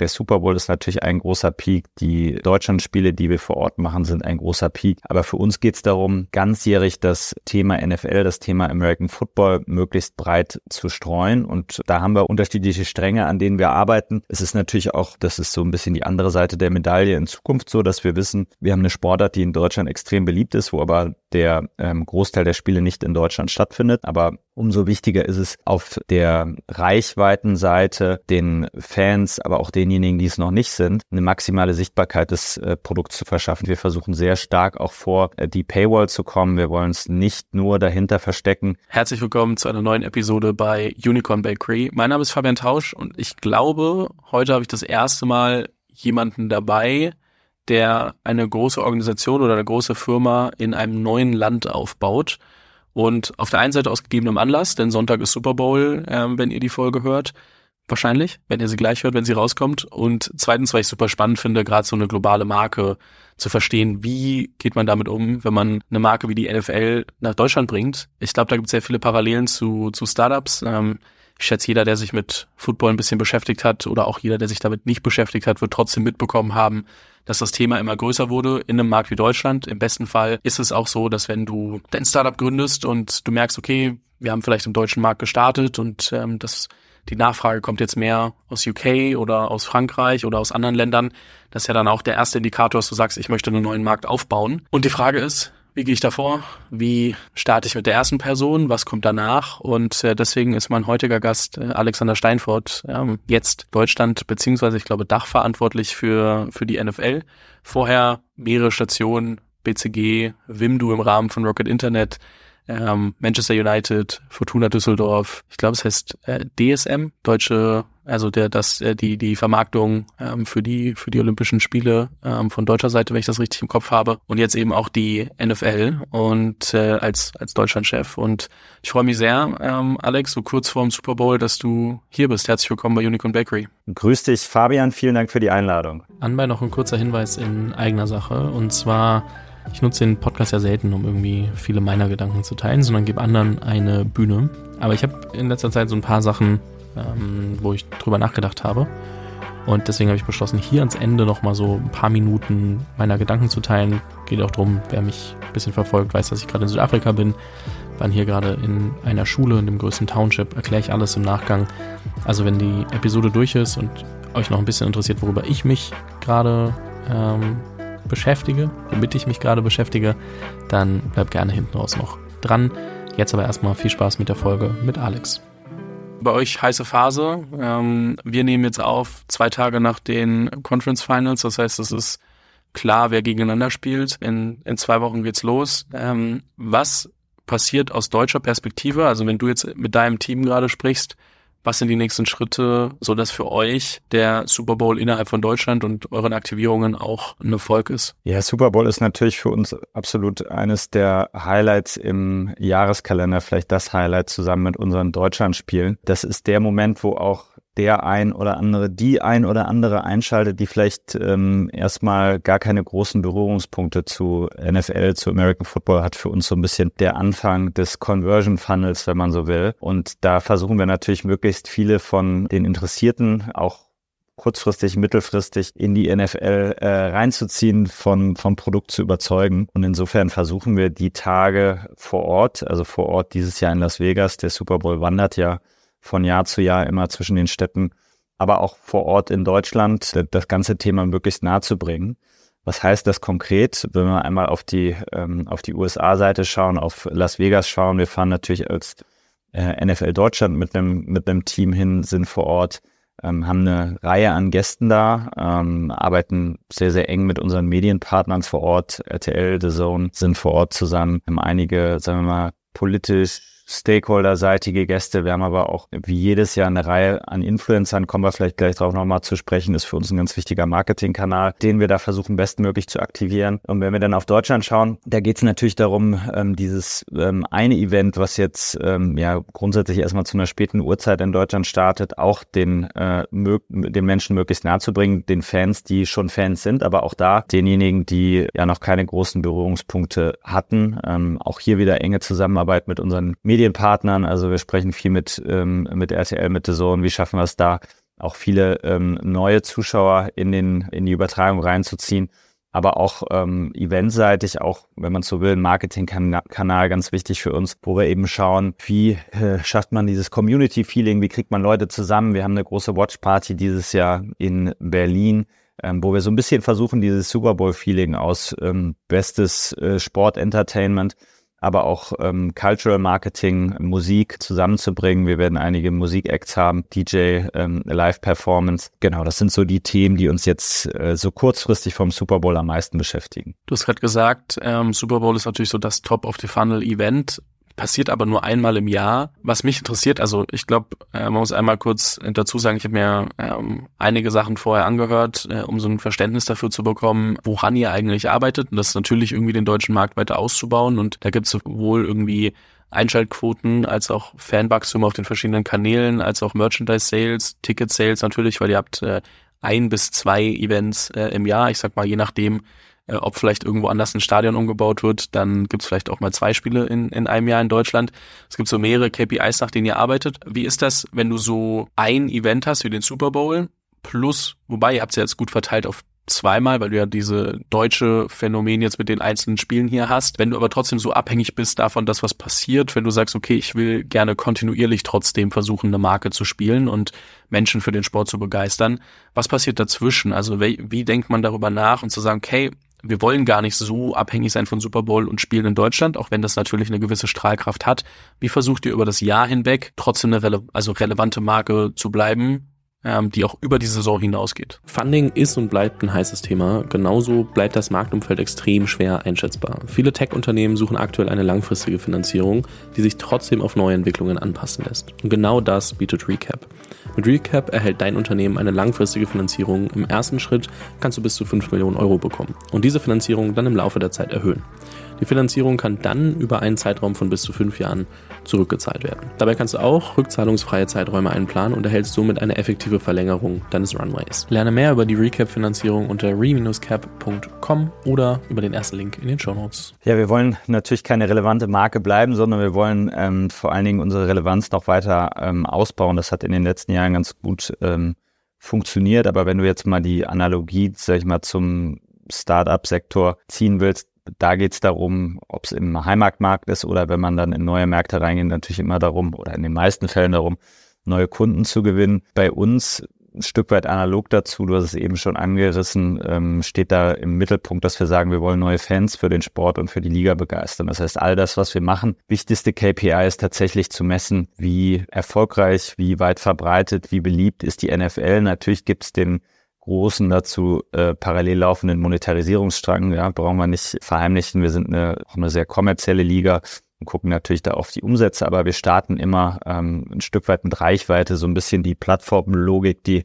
Der Super Bowl ist natürlich ein großer Peak. Die Deutschlandspiele, die wir vor Ort machen, sind ein großer Peak. Aber für uns geht es darum, ganzjährig das Thema NFL, das Thema American Football möglichst breit zu streuen. Und da haben wir unterschiedliche Stränge, an denen wir arbeiten. Es ist natürlich auch, das ist so ein bisschen die andere Seite der Medaille in Zukunft so, dass wir wissen, wir haben eine Sportart, die in Deutschland extrem beliebt ist, wo aber der ähm, Großteil der Spiele nicht in Deutschland stattfindet. Aber umso wichtiger ist es auf der Reichweitenseite den Fans, aber auch denjenigen, die es noch nicht sind, eine maximale Sichtbarkeit des äh, Produkts zu verschaffen. Wir versuchen sehr stark auch vor äh, die Paywall zu kommen. Wir wollen es nicht nur dahinter verstecken. Herzlich willkommen zu einer neuen Episode bei Unicorn Bakery. Mein Name ist Fabian Tausch und ich glaube, heute habe ich das erste Mal jemanden dabei, der eine große Organisation oder eine große Firma in einem neuen Land aufbaut. Und auf der einen Seite aus gegebenem Anlass, denn Sonntag ist Super Bowl, äh, wenn ihr die Folge hört. Wahrscheinlich, wenn ihr sie gleich hört, wenn sie rauskommt. Und zweitens, weil ich super spannend finde, gerade so eine globale Marke zu verstehen, wie geht man damit um, wenn man eine Marke wie die NFL nach Deutschland bringt. Ich glaube, da gibt es sehr viele Parallelen zu, zu Startups. Ähm, ich schätze, jeder, der sich mit Football ein bisschen beschäftigt hat oder auch jeder, der sich damit nicht beschäftigt hat, wird trotzdem mitbekommen haben, dass das Thema immer größer wurde in einem Markt wie Deutschland. Im besten Fall ist es auch so, dass wenn du dein Startup gründest und du merkst, okay, wir haben vielleicht im deutschen Markt gestartet und ähm, das die Nachfrage kommt jetzt mehr aus UK oder aus Frankreich oder aus anderen Ländern. Das ist ja dann auch der erste Indikator, dass du sagst, ich möchte einen neuen Markt aufbauen. Und die Frage ist, wie gehe ich davor? Wie starte ich mit der ersten Person? Was kommt danach? Und äh, deswegen ist mein heutiger Gast äh, Alexander Steinfort, äh, jetzt Deutschland beziehungsweise ich glaube Dach verantwortlich für, für die NFL. Vorher mehrere Stationen, BCG, Wimdu im Rahmen von Rocket Internet, ähm, Manchester United, Fortuna Düsseldorf, ich glaube es heißt äh, DSM, Deutsche, also der das äh, die die Vermarktung ähm, für die für die Olympischen Spiele ähm, von deutscher Seite, wenn ich das richtig im Kopf habe, und jetzt eben auch die NFL und äh, als als Deutschlandchef und ich freue mich sehr, ähm, Alex, so kurz vor dem Super Bowl, dass du hier bist. Herzlich willkommen bei Unicorn Bakery. Grüß dich, Fabian. Vielen Dank für die Einladung. Anbei noch ein kurzer Hinweis in eigener Sache und zwar ich nutze den Podcast ja selten, um irgendwie viele meiner Gedanken zu teilen, sondern gebe anderen eine Bühne. Aber ich habe in letzter Zeit so ein paar Sachen, ähm, wo ich drüber nachgedacht habe. Und deswegen habe ich beschlossen, hier ans Ende nochmal so ein paar Minuten meiner Gedanken zu teilen. Geht auch darum, wer mich ein bisschen verfolgt, weiß, dass ich gerade in Südafrika bin. Waren hier gerade in einer Schule in dem größten Township, erkläre ich alles im Nachgang. Also wenn die Episode durch ist und euch noch ein bisschen interessiert, worüber ich mich gerade ähm, beschäftige, womit ich mich gerade beschäftige, dann bleibt gerne hinten raus noch dran. Jetzt aber erstmal viel Spaß mit der Folge mit Alex. Bei euch heiße Phase. Ähm, wir nehmen jetzt auf zwei Tage nach den Conference Finals. Das heißt, es ist klar, wer gegeneinander spielt. In, in zwei Wochen geht's los. Ähm, was passiert aus deutscher Perspektive? Also wenn du jetzt mit deinem Team gerade sprichst, was sind die nächsten Schritte, so dass für euch der Super Bowl innerhalb von Deutschland und euren Aktivierungen auch ein Erfolg ist? Ja, Super Bowl ist natürlich für uns absolut eines der Highlights im Jahreskalender, vielleicht das Highlight zusammen mit unseren Deutschlandspielen. Das ist der Moment, wo auch der ein oder andere, die ein oder andere einschaltet, die vielleicht ähm, erstmal gar keine großen Berührungspunkte zu NFL, zu American Football hat für uns so ein bisschen der Anfang des Conversion Funnels, wenn man so will. Und da versuchen wir natürlich möglichst viele von den Interessierten auch kurzfristig, mittelfristig in die NFL äh, reinzuziehen, von, vom Produkt zu überzeugen. Und insofern versuchen wir die Tage vor Ort, also vor Ort dieses Jahr in Las Vegas, der Super Bowl wandert ja von Jahr zu Jahr immer zwischen den Städten, aber auch vor Ort in Deutschland das ganze Thema möglichst nahe zu bringen. Was heißt das konkret? Wenn wir einmal auf die, ähm, auf die USA-Seite schauen, auf Las Vegas schauen, wir fahren natürlich als äh, NFL Deutschland mit einem, mit einem Team hin, sind vor Ort, ähm, haben eine Reihe an Gästen da, ähm, arbeiten sehr, sehr eng mit unseren Medienpartnern vor Ort, RTL, The Zone, sind vor Ort zusammen, haben einige, sagen wir mal, politisch Stakeholder-seitige Gäste. Wir haben aber auch wie jedes Jahr eine Reihe an Influencern, kommen wir vielleicht gleich drauf nochmal zu sprechen, ist für uns ein ganz wichtiger Marketingkanal, den wir da versuchen bestmöglich zu aktivieren. Und wenn wir dann auf Deutschland schauen, da geht es natürlich darum, ähm, dieses ähm, eine Event, was jetzt ähm, ja grundsätzlich erstmal zu einer späten Uhrzeit in Deutschland startet, auch den, äh, den Menschen möglichst nahe zu bringen, den Fans, die schon Fans sind, aber auch da denjenigen, die ja noch keine großen Berührungspunkte hatten. Ähm, auch hier wieder enge Zusammenarbeit mit unseren Medien Medienpartnern. Also wir sprechen viel mit, ähm, mit RTL, mit The Zone. Wie schaffen wir es da, auch viele ähm, neue Zuschauer in den in die Übertragung reinzuziehen aber auch ähm, eventseitig, auch wenn man so will, ein Marketingkanal ganz wichtig für uns, wo wir eben schauen, wie äh, schafft man dieses Community-Feeling, wie kriegt man Leute zusammen. Wir haben eine große Watch-Party dieses Jahr in Berlin, ähm, wo wir so ein bisschen versuchen, dieses Super Bowl-Feeling aus ähm, bestes äh, Sport-Entertainment aber auch ähm, Cultural Marketing, Musik zusammenzubringen. Wir werden einige Musikacts haben, DJ, ähm, Live-Performance. Genau, das sind so die Themen, die uns jetzt äh, so kurzfristig vom Super Bowl am meisten beschäftigen. Du hast gerade gesagt, ähm, Super Bowl ist natürlich so das Top-of-the-Funnel-Event passiert aber nur einmal im Jahr. Was mich interessiert, also ich glaube, äh, man muss einmal kurz dazu sagen, ich habe mir ähm, einige Sachen vorher angehört, äh, um so ein Verständnis dafür zu bekommen, woran ihr eigentlich arbeitet. Und das ist natürlich irgendwie den deutschen Markt weiter auszubauen. Und da gibt es sowohl irgendwie Einschaltquoten als auch Fanwachstum auf den verschiedenen Kanälen, als auch Merchandise-Sales, Ticket-Sales natürlich, weil ihr habt äh, ein bis zwei Events äh, im Jahr. Ich sag mal, je nachdem, äh, ob vielleicht irgendwo anders ein Stadion umgebaut wird, dann gibt es vielleicht auch mal zwei Spiele in, in einem Jahr in Deutschland. Es gibt so mehrere KPIs, nach denen ihr arbeitet. Wie ist das, wenn du so ein Event hast wie den Super Bowl plus, wobei ihr habt es ja jetzt gut verteilt auf zweimal, weil du ja diese deutsche Phänomen jetzt mit den einzelnen Spielen hier hast. Wenn du aber trotzdem so abhängig bist davon, dass was passiert, wenn du sagst, okay, ich will gerne kontinuierlich trotzdem versuchen, eine Marke zu spielen und Menschen für den Sport zu begeistern, was passiert dazwischen? Also wie, wie denkt man darüber nach und zu sagen, okay, wir wollen gar nicht so abhängig sein von Super Bowl und Spielen in Deutschland, auch wenn das natürlich eine gewisse Strahlkraft hat. Wie versucht ihr über das Jahr hinweg trotzdem eine rele also relevante Marke zu bleiben, ähm, die auch über die Saison hinausgeht. Funding ist und bleibt ein heißes Thema. Genauso bleibt das Marktumfeld extrem schwer einschätzbar. Viele Tech-Unternehmen suchen aktuell eine langfristige Finanzierung, die sich trotzdem auf neue Entwicklungen anpassen lässt. Und genau das bietet Recap. Mit Recap erhält dein Unternehmen eine langfristige Finanzierung. Im ersten Schritt kannst du bis zu 5 Millionen Euro bekommen und diese Finanzierung dann im Laufe der Zeit erhöhen. Die Finanzierung kann dann über einen Zeitraum von bis zu fünf Jahren zurückgezahlt werden. Dabei kannst du auch rückzahlungsfreie Zeiträume einplanen und erhältst somit eine effektive Verlängerung deines Runways. Lerne mehr über die Recap-Finanzierung unter re-cap.com oder über den ersten Link in den Show Notes. Ja, wir wollen natürlich keine relevante Marke bleiben, sondern wir wollen ähm, vor allen Dingen unsere Relevanz noch weiter ähm, ausbauen. Das hat in den letzten Jahren ganz gut ähm, funktioniert. Aber wenn du jetzt mal die Analogie, sag ich mal, zum Startup-Sektor ziehen willst, da geht es darum, ob es im Heimatmarkt ist oder wenn man dann in neue Märkte reingeht, natürlich immer darum oder in den meisten Fällen darum, neue Kunden zu gewinnen. Bei uns ein Stück weit analog dazu, du hast es eben schon angerissen, ähm, steht da im Mittelpunkt, dass wir sagen, wir wollen neue Fans für den Sport und für die Liga begeistern. Das heißt, all das, was wir machen, wichtigste KPI ist tatsächlich zu messen, wie erfolgreich, wie weit verbreitet, wie beliebt ist die NFL. Natürlich gibt es den großen dazu äh, parallel laufenden Monetarisierungsstrang. Ja, brauchen wir nicht verheimlichen. Wir sind eine, auch eine sehr kommerzielle Liga und gucken natürlich da auf die Umsätze, aber wir starten immer ähm, ein Stück weit mit Reichweite, so ein bisschen die Plattformlogik, die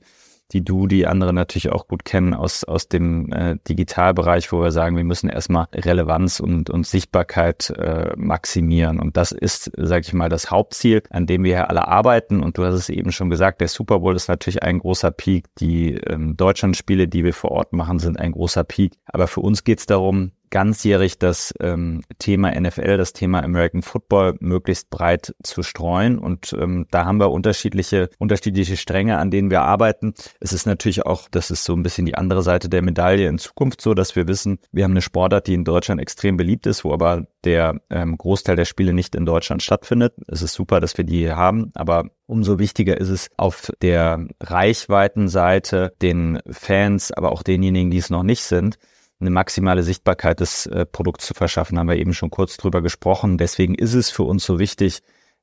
die du, die andere natürlich auch gut kennen aus, aus dem äh, Digitalbereich, wo wir sagen, wir müssen erstmal Relevanz und, und Sichtbarkeit äh, maximieren. Und das ist, sage ich mal, das Hauptziel, an dem wir hier alle arbeiten. Und du hast es eben schon gesagt, der Super Bowl ist natürlich ein großer Peak. Die ähm, Deutschlandspiele, die wir vor Ort machen, sind ein großer Peak. Aber für uns geht es darum, ganzjährig das ähm, Thema NFL, das Thema American Football möglichst breit zu streuen. Und ähm, da haben wir unterschiedliche, unterschiedliche Stränge, an denen wir arbeiten. Es ist natürlich auch, das ist so ein bisschen die andere Seite der Medaille in Zukunft so, dass wir wissen, wir haben eine Sportart, die in Deutschland extrem beliebt ist, wo aber der ähm, Großteil der Spiele nicht in Deutschland stattfindet. Es ist super, dass wir die hier haben, aber umso wichtiger ist es auf der Reichweitenseite den Fans, aber auch denjenigen, die es noch nicht sind, eine maximale Sichtbarkeit des äh, Produkts zu verschaffen, haben wir eben schon kurz drüber gesprochen. Deswegen ist es für uns so wichtig,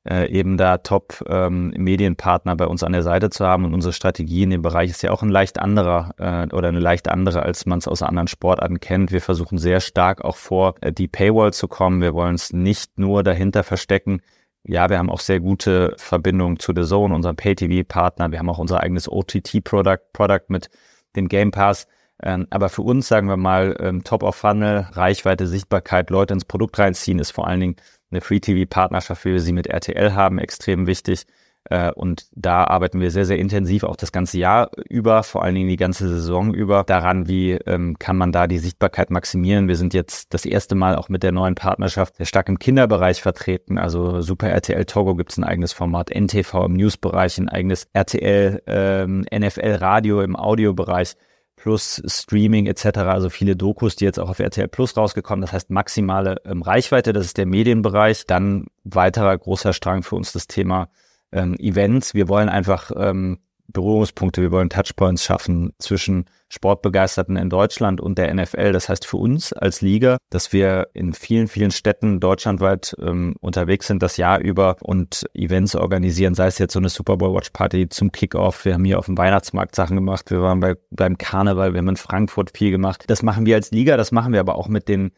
äh, eben da Top-Medienpartner ähm, bei uns an der Seite zu haben. Und unsere Strategie in dem Bereich ist ja auch ein leicht anderer äh, oder eine leicht andere, als man es aus anderen Sportarten kennt. Wir versuchen sehr stark auch vor äh, die Paywall zu kommen. Wir wollen es nicht nur dahinter verstecken. Ja, wir haben auch sehr gute Verbindungen zu The Zone, unserem Pay-TV-Partner. Wir haben auch unser eigenes OTT-Product Product mit dem Game Pass. Ähm, aber für uns, sagen wir mal, ähm, Top of Funnel, Reichweite, Sichtbarkeit, Leute ins Produkt reinziehen, ist vor allen Dingen eine Free-TV-Partnerschaft, wie wir sie mit RTL haben, extrem wichtig. Äh, und da arbeiten wir sehr, sehr intensiv auch das ganze Jahr über, vor allen Dingen die ganze Saison über, daran, wie ähm, kann man da die Sichtbarkeit maximieren. Wir sind jetzt das erste Mal auch mit der neuen Partnerschaft sehr stark im Kinderbereich vertreten. Also Super RTL Togo gibt es ein eigenes Format, NTV im Newsbereich, ein eigenes RTL ähm, NFL Radio im Audiobereich plus Streaming etc., also viele Dokus, die jetzt auch auf RTL Plus rausgekommen, das heißt maximale ähm, Reichweite, das ist der Medienbereich. Dann weiterer großer Strang für uns das Thema ähm, Events. Wir wollen einfach ähm, Berührungspunkte, wir wollen Touchpoints schaffen zwischen Sportbegeisterten in Deutschland und der NFL. Das heißt für uns als Liga, dass wir in vielen, vielen Städten deutschlandweit ähm, unterwegs sind, das Jahr über und Events organisieren, sei es jetzt so eine Super Bowl Watch Party zum Kickoff. Wir haben hier auf dem Weihnachtsmarkt Sachen gemacht. Wir waren bei, beim Karneval, wir haben in Frankfurt viel gemacht. Das machen wir als Liga, das machen wir aber auch mit den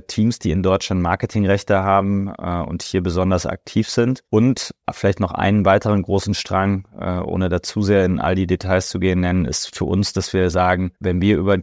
Teams, die in Deutschland Marketingrechte haben äh, und hier besonders aktiv sind. Und vielleicht noch einen weiteren großen Strang, äh, ohne dazu sehr in all die Details zu gehen, nennen, ist für uns, dass wir sagen, wenn wir über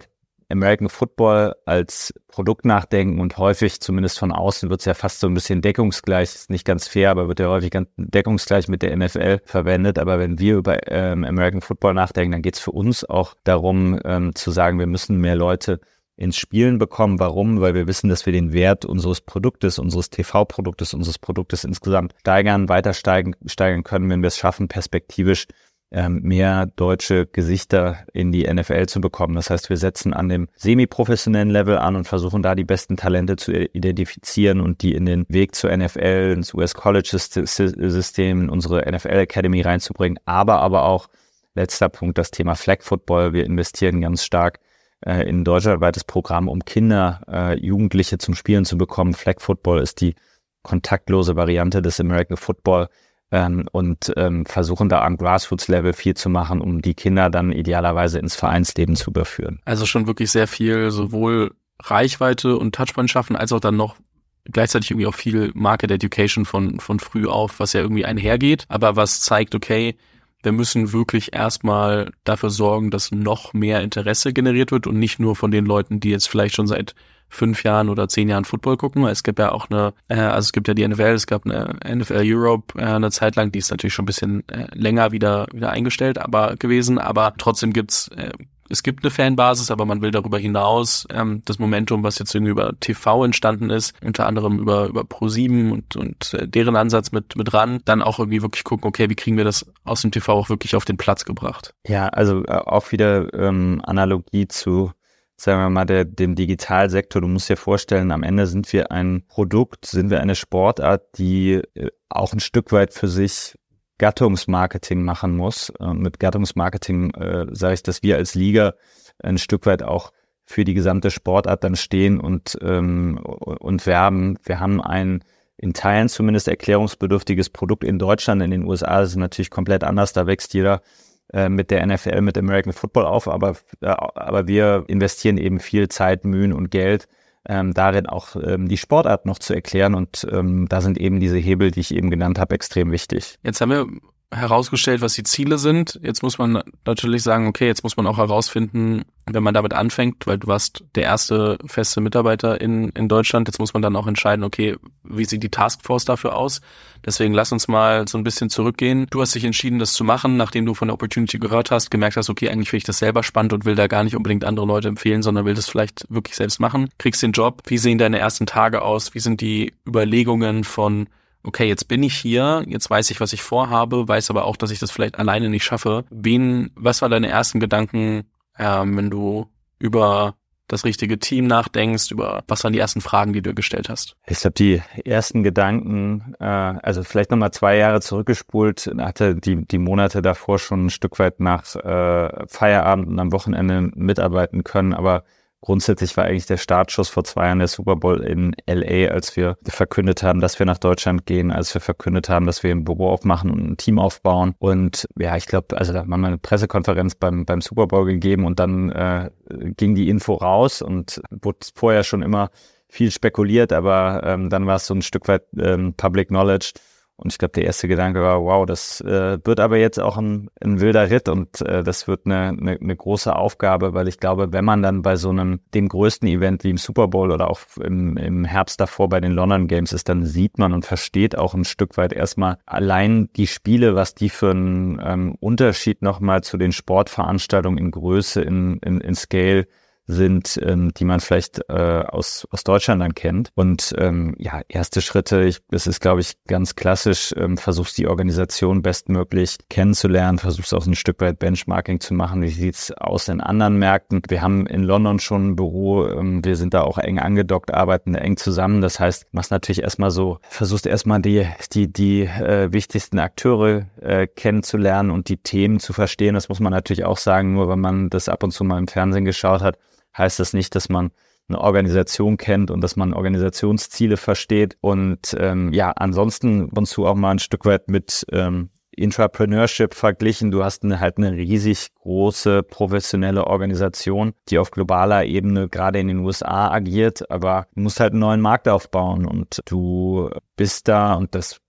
American Football als Produkt nachdenken und häufig, zumindest von außen, wird es ja fast so ein bisschen deckungsgleich, ist nicht ganz fair, aber wird ja häufig ganz deckungsgleich mit der NFL verwendet. Aber wenn wir über ähm, American Football nachdenken, dann geht es für uns auch darum ähm, zu sagen, wir müssen mehr Leute ins Spielen bekommen. Warum? Weil wir wissen, dass wir den Wert unseres Produktes, unseres TV-Produktes, unseres Produktes insgesamt steigern, weiter steigen, steigern können, wenn wir es schaffen, perspektivisch ähm, mehr deutsche Gesichter in die NFL zu bekommen. Das heißt, wir setzen an dem semi-professionellen Level an und versuchen da die besten Talente zu identifizieren und die in den Weg zur NFL, ins US College System, in unsere NFL Academy reinzubringen. Aber aber auch letzter Punkt, das Thema Flag Football. Wir investieren ganz stark äh, in deutschlandweites Programm, um Kinder, äh, Jugendliche zum Spielen zu bekommen. Flag Football ist die kontaktlose Variante des American Football ähm, und ähm, versuchen da am Grassroots-Level viel zu machen, um die Kinder dann idealerweise ins Vereinsleben zu überführen. Also schon wirklich sehr viel sowohl Reichweite und Touchpoint schaffen, als auch dann noch gleichzeitig irgendwie auch viel Market Education von, von früh auf, was ja irgendwie einhergeht, aber was zeigt, okay, wir müssen wirklich erstmal dafür sorgen, dass noch mehr Interesse generiert wird und nicht nur von den Leuten, die jetzt vielleicht schon seit fünf Jahren oder zehn Jahren Football gucken. Es gibt ja auch eine, äh, also es gibt ja die NFL, es gab eine NFL Europe äh, eine Zeit lang, die ist natürlich schon ein bisschen äh, länger wieder wieder eingestellt, aber gewesen. Aber trotzdem gibt's äh, es gibt eine Fanbasis, aber man will darüber hinaus ähm, das Momentum, was jetzt irgendwie über TV entstanden ist, unter anderem über über Pro7 und und äh, deren Ansatz mit mit ran, dann auch irgendwie wirklich gucken, okay, wie kriegen wir das aus dem TV auch wirklich auf den Platz gebracht? Ja, also äh, auch wieder ähm, Analogie zu sagen wir mal, der, dem Digitalsektor. Du musst dir vorstellen, am Ende sind wir ein Produkt, sind wir eine Sportart, die äh, auch ein Stück weit für sich Gattungsmarketing machen muss. Und mit Gattungsmarketing äh, sage ich, dass wir als Liga ein Stück weit auch für die gesamte Sportart dann stehen und, ähm, und werben. Wir haben ein in Teilen zumindest erklärungsbedürftiges Produkt in Deutschland. In den USA ist es natürlich komplett anders. Da wächst jeder äh, mit der NFL, mit American Football auf. Aber, äh, aber wir investieren eben viel Zeit, Mühen und Geld ähm, darin auch ähm, die Sportart noch zu erklären. Und ähm, da sind eben diese Hebel, die ich eben genannt habe, extrem wichtig. Jetzt haben wir herausgestellt, was die Ziele sind. Jetzt muss man natürlich sagen, okay, jetzt muss man auch herausfinden, wenn man damit anfängt, weil du warst der erste feste Mitarbeiter in, in Deutschland, jetzt muss man dann auch entscheiden, okay, wie sieht die Taskforce dafür aus? Deswegen lass uns mal so ein bisschen zurückgehen. Du hast dich entschieden, das zu machen, nachdem du von der Opportunity gehört hast, gemerkt hast, okay, eigentlich finde ich das selber spannend und will da gar nicht unbedingt andere Leute empfehlen, sondern will das vielleicht wirklich selbst machen. Kriegst den Job. Wie sehen deine ersten Tage aus? Wie sind die Überlegungen von okay, jetzt bin ich hier, jetzt weiß ich, was ich vorhabe, weiß aber auch, dass ich das vielleicht alleine nicht schaffe. Wen, was war deine ersten Gedanken, ähm, wenn du über das richtige Team nachdenkst, über was waren die ersten Fragen, die du gestellt hast? Ich habe die ersten Gedanken, äh, also vielleicht nochmal zwei Jahre zurückgespult, hatte die, die Monate davor schon ein Stück weit nach äh, Feierabend und am Wochenende mitarbeiten können, aber Grundsätzlich war eigentlich der Startschuss vor zwei Jahren der Super Bowl in LA, als wir verkündet haben, dass wir nach Deutschland gehen, als wir verkündet haben, dass wir ein Büro aufmachen und ein Team aufbauen. Und ja, ich glaube, also da haben wir eine Pressekonferenz beim, beim Super Bowl gegeben und dann äh, ging die Info raus und wurde vorher schon immer viel spekuliert, aber ähm, dann war es so ein Stück weit ähm, Public Knowledge. Und ich glaube, der erste Gedanke war, wow, das äh, wird aber jetzt auch ein, ein wilder Ritt und äh, das wird eine, eine, eine große Aufgabe, weil ich glaube, wenn man dann bei so einem, dem größten Event wie im Super Bowl oder auch im, im Herbst davor bei den London Games ist, dann sieht man und versteht auch ein Stück weit erstmal allein die Spiele, was die für einen ähm, Unterschied nochmal zu den Sportveranstaltungen in Größe, in, in, in Scale sind, ähm, die man vielleicht äh, aus, aus Deutschland dann kennt. Und ähm, ja, erste Schritte, ich, das ist, glaube ich, ganz klassisch, ähm, versuchst die Organisation bestmöglich kennenzulernen, versuchst auch ein Stück weit Benchmarking zu machen. Wie sieht's aus in anderen Märkten? Wir haben in London schon ein Büro, ähm, wir sind da auch eng angedockt, arbeiten eng zusammen. Das heißt, machst natürlich erstmal so, versuchst erstmal die, die, die äh, wichtigsten Akteure äh, kennenzulernen und die Themen zu verstehen. Das muss man natürlich auch sagen, nur wenn man das ab und zu mal im Fernsehen geschaut hat heißt das nicht, dass man eine Organisation kennt und dass man Organisationsziele versteht. Und ähm, ja, ansonsten uns du auch mal ein Stück weit mit ähm, Intrapreneurship verglichen. Du hast eine, halt eine riesig große professionelle Organisation, die auf globaler Ebene gerade in den USA agiert, aber du musst halt einen neuen Markt aufbauen und du bist da und das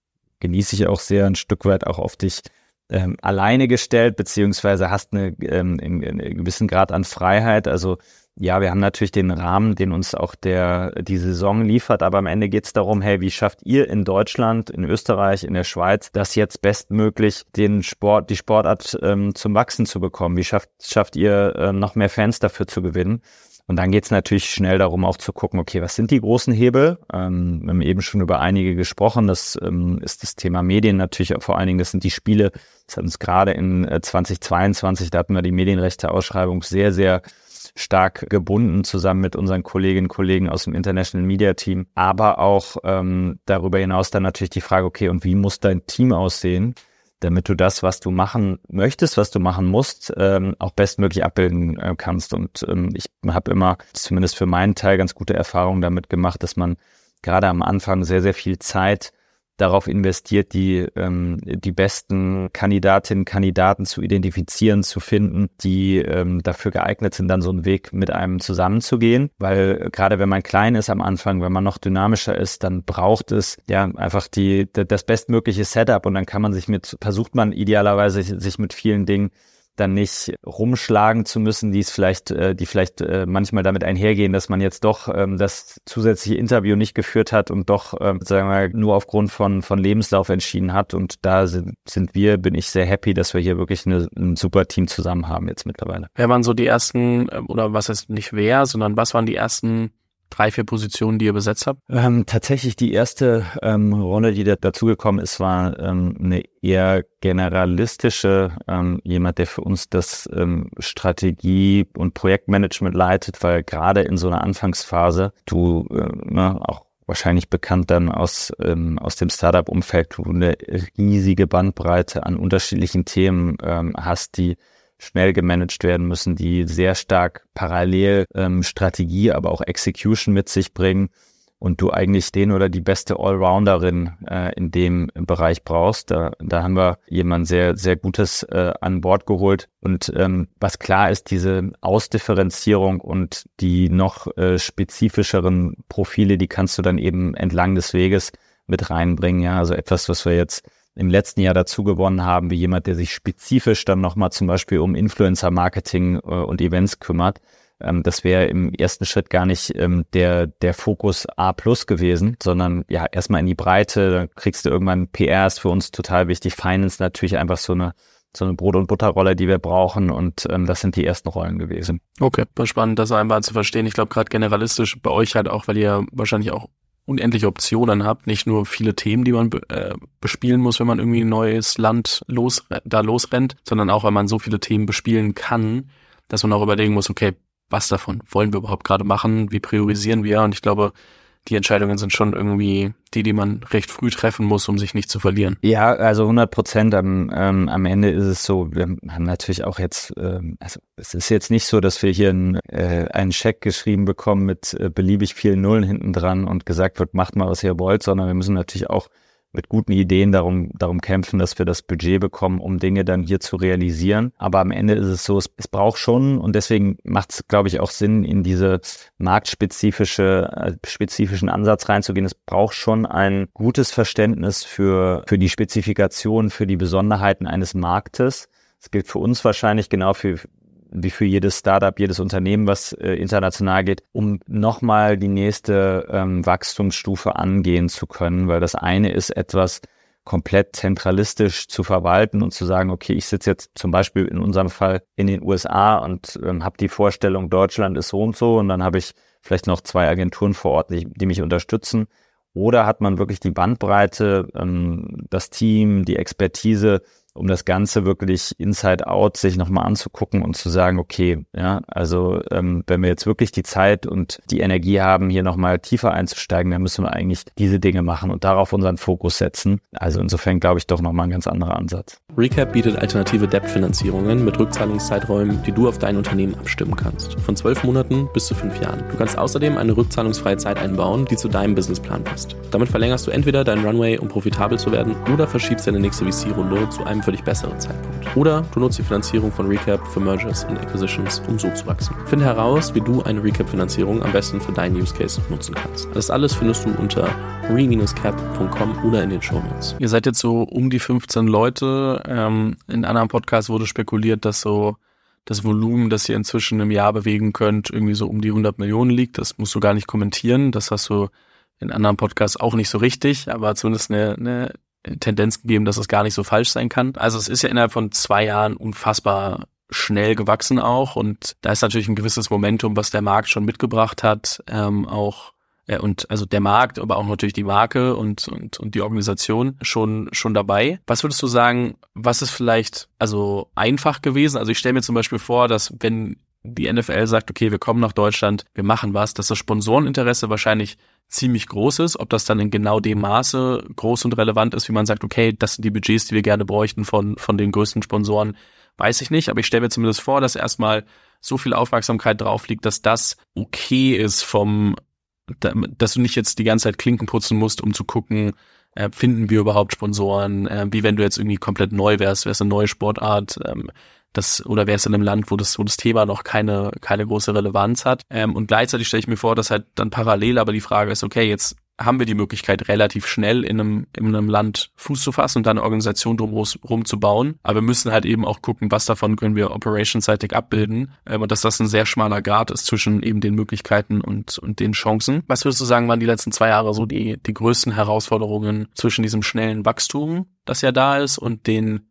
genieße ich auch sehr ein Stück weit auch auf dich ähm, alleine gestellt, beziehungsweise hast eine, ähm, einen, gewissen Grad an Freiheit. Also ja, wir haben natürlich den Rahmen, den uns auch der die Saison liefert, aber am Ende geht es darum, hey, wie schafft ihr in Deutschland, in Österreich, in der Schweiz, das jetzt bestmöglich den Sport, die Sportart ähm, zum Wachsen zu bekommen? Wie schafft, schafft ihr äh, noch mehr Fans dafür zu gewinnen? Und dann geht es natürlich schnell darum, auch zu gucken, okay, was sind die großen Hebel? Ähm, wir haben eben schon über einige gesprochen. Das ähm, ist das Thema Medien natürlich vor allen Dingen. Das sind die Spiele. Das hat uns gerade in äh, 2022, da hatten wir die Medienrechte-Ausschreibung sehr, sehr stark gebunden, zusammen mit unseren Kolleginnen und Kollegen aus dem International Media Team. Aber auch ähm, darüber hinaus dann natürlich die Frage, okay, und wie muss dein Team aussehen? damit du das, was du machen möchtest, was du machen musst, ähm, auch bestmöglich abbilden äh, kannst. Und ähm, ich habe immer, zumindest für meinen Teil, ganz gute Erfahrungen damit gemacht, dass man gerade am Anfang sehr, sehr viel Zeit darauf investiert, die, ähm, die besten Kandidatinnen, Kandidaten zu identifizieren, zu finden, die ähm, dafür geeignet sind, dann so einen Weg mit einem zusammenzugehen. Weil gerade wenn man klein ist am Anfang, wenn man noch dynamischer ist, dann braucht es ja einfach die, das bestmögliche Setup und dann kann man sich mit, versucht man idealerweise sich mit vielen Dingen dann nicht rumschlagen zu müssen, die es vielleicht, äh, die vielleicht äh, manchmal damit einhergehen, dass man jetzt doch ähm, das zusätzliche Interview nicht geführt hat und doch, ähm, sagen wir, nur aufgrund von von Lebenslauf entschieden hat. Und da sind, sind wir, bin ich sehr happy, dass wir hier wirklich eine, ein super Team zusammen haben jetzt mittlerweile. Wer waren so die ersten, äh, oder was heißt nicht wer, sondern was waren die ersten drei, vier Positionen, die ihr besetzt habt? Ähm, tatsächlich die erste ähm, Rolle, die da dazugekommen ist, war ähm, eine eher generalistische, ähm, jemand, der für uns das ähm, Strategie- und Projektmanagement leitet, weil gerade in so einer Anfangsphase du äh, ne, auch wahrscheinlich bekannt dann aus, ähm, aus dem Startup-Umfeld, du eine riesige Bandbreite an unterschiedlichen Themen ähm, hast, die schnell gemanagt werden müssen, die sehr stark parallel ähm, Strategie, aber auch Execution mit sich bringen und du eigentlich den oder die beste Allrounderin äh, in dem Bereich brauchst. Da, da haben wir jemand sehr, sehr Gutes äh, an Bord geholt. Und ähm, was klar ist, diese Ausdifferenzierung und die noch äh, spezifischeren Profile, die kannst du dann eben entlang des Weges mit reinbringen. Ja, also etwas, was wir jetzt im letzten Jahr dazu gewonnen haben, wie jemand, der sich spezifisch dann nochmal zum Beispiel um Influencer-Marketing äh, und Events kümmert. Ähm, das wäre im ersten Schritt gar nicht ähm, der, der Fokus A plus gewesen, sondern ja, erstmal in die Breite, dann kriegst du irgendwann PR ist für uns total wichtig, Finance natürlich einfach so eine so eine Brot- und Butterrolle, die wir brauchen und ähm, das sind die ersten Rollen gewesen. Okay, spannend, das einmal zu verstehen. Ich glaube gerade generalistisch bei euch halt auch, weil ihr wahrscheinlich auch unendliche Optionen habt, nicht nur viele Themen, die man äh, bespielen muss, wenn man irgendwie ein neues Land los, da losrennt, sondern auch, weil man so viele Themen bespielen kann, dass man auch überlegen muss, okay, was davon wollen wir überhaupt gerade machen, wie priorisieren wir? Und ich glaube, die Entscheidungen sind schon irgendwie die, die man recht früh treffen muss, um sich nicht zu verlieren. Ja, also 100 Prozent. Am, ähm, am Ende ist es so, wir haben natürlich auch jetzt, ähm, also es ist jetzt nicht so, dass wir hier ein, äh, einen Scheck geschrieben bekommen mit äh, beliebig vielen Nullen hinten dran und gesagt wird, macht mal, was ihr wollt, sondern wir müssen natürlich auch mit guten Ideen darum, darum kämpfen, dass wir das Budget bekommen, um Dinge dann hier zu realisieren. Aber am Ende ist es so, es, es braucht schon und deswegen macht es, glaube ich, auch Sinn, in diese marktspezifische, äh, spezifischen Ansatz reinzugehen. Es braucht schon ein gutes Verständnis für, für die Spezifikation, für die Besonderheiten eines Marktes. Das gilt für uns wahrscheinlich genau für, wie für jedes Startup, jedes Unternehmen, was äh, international geht, um nochmal die nächste ähm, Wachstumsstufe angehen zu können, weil das eine ist etwas komplett zentralistisch zu verwalten und zu sagen, okay, ich sitze jetzt zum Beispiel in unserem Fall in den USA und ähm, habe die Vorstellung, Deutschland ist so und so und dann habe ich vielleicht noch zwei Agenturen vor Ort, die, die mich unterstützen. Oder hat man wirklich die Bandbreite, ähm, das Team, die Expertise, um das Ganze wirklich inside out sich nochmal anzugucken und zu sagen, okay, ja, also ähm, wenn wir jetzt wirklich die Zeit und die Energie haben, hier nochmal tiefer einzusteigen, dann müssen wir eigentlich diese Dinge machen und darauf unseren Fokus setzen. Also insofern glaube ich doch nochmal ein ganz anderer Ansatz. Recap bietet alternative Debt-Finanzierungen mit Rückzahlungszeiträumen, die du auf dein Unternehmen abstimmen kannst. Von zwölf Monaten bis zu fünf Jahren. Du kannst außerdem eine rückzahlungsfreie Zeit einbauen, die zu deinem Businessplan passt. Damit verlängerst du entweder deinen Runway, um profitabel zu werden, oder verschiebst deine nächste VC-Runde zu einem dich besseren Zeitpunkt. Oder du nutzt die Finanzierung von Recap für Mergers und Acquisitions, um so zu wachsen. Finde heraus, wie du eine Recap-Finanzierung am besten für deinen Use Case nutzen kannst. Das alles findest du unter re-cap.com oder in den Show Notes. Ihr seid jetzt so um die 15 Leute. Ähm, in anderen Podcasts wurde spekuliert, dass so das Volumen, das ihr inzwischen im Jahr bewegen könnt, irgendwie so um die 100 Millionen liegt. Das musst du gar nicht kommentieren. Das hast du in anderen Podcasts auch nicht so richtig, aber zumindest eine, eine Tendenz gegeben, dass es gar nicht so falsch sein kann. Also es ist ja innerhalb von zwei Jahren unfassbar schnell gewachsen auch und da ist natürlich ein gewisses Momentum, was der Markt schon mitgebracht hat, ähm, auch äh, und also der Markt, aber auch natürlich die Marke und, und, und die Organisation schon, schon dabei. Was würdest du sagen, was ist vielleicht also einfach gewesen? Also ich stelle mir zum Beispiel vor, dass wenn die NFL sagt, okay, wir kommen nach Deutschland, wir machen was, dass das Sponsoreninteresse wahrscheinlich ziemlich groß ist. Ob das dann in genau dem Maße groß und relevant ist, wie man sagt, okay, das sind die Budgets, die wir gerne bräuchten von, von den größten Sponsoren, weiß ich nicht. Aber ich stelle mir zumindest vor, dass erstmal so viel Aufmerksamkeit drauf liegt, dass das okay ist vom, dass du nicht jetzt die ganze Zeit Klinken putzen musst, um zu gucken, äh, finden wir überhaupt Sponsoren, äh, wie wenn du jetzt irgendwie komplett neu wärst, wärst eine neue Sportart, ähm, das, oder wärst in einem Land, wo das, wo das Thema noch keine, keine große Relevanz hat. Ähm, und gleichzeitig stelle ich mir vor, dass halt dann parallel aber die Frage ist, okay, jetzt haben wir die Möglichkeit, relativ schnell in einem, in einem Land Fuß zu fassen und dann eine Organisation drumherum zu bauen. Aber wir müssen halt eben auch gucken, was davon können wir operationsseitig abbilden. Ähm, und dass das ein sehr schmaler Grad ist zwischen eben den Möglichkeiten und, und den Chancen. Was würdest du sagen, waren die letzten zwei Jahre so die, die größten Herausforderungen zwischen diesem schnellen Wachstum, das ja da ist, und den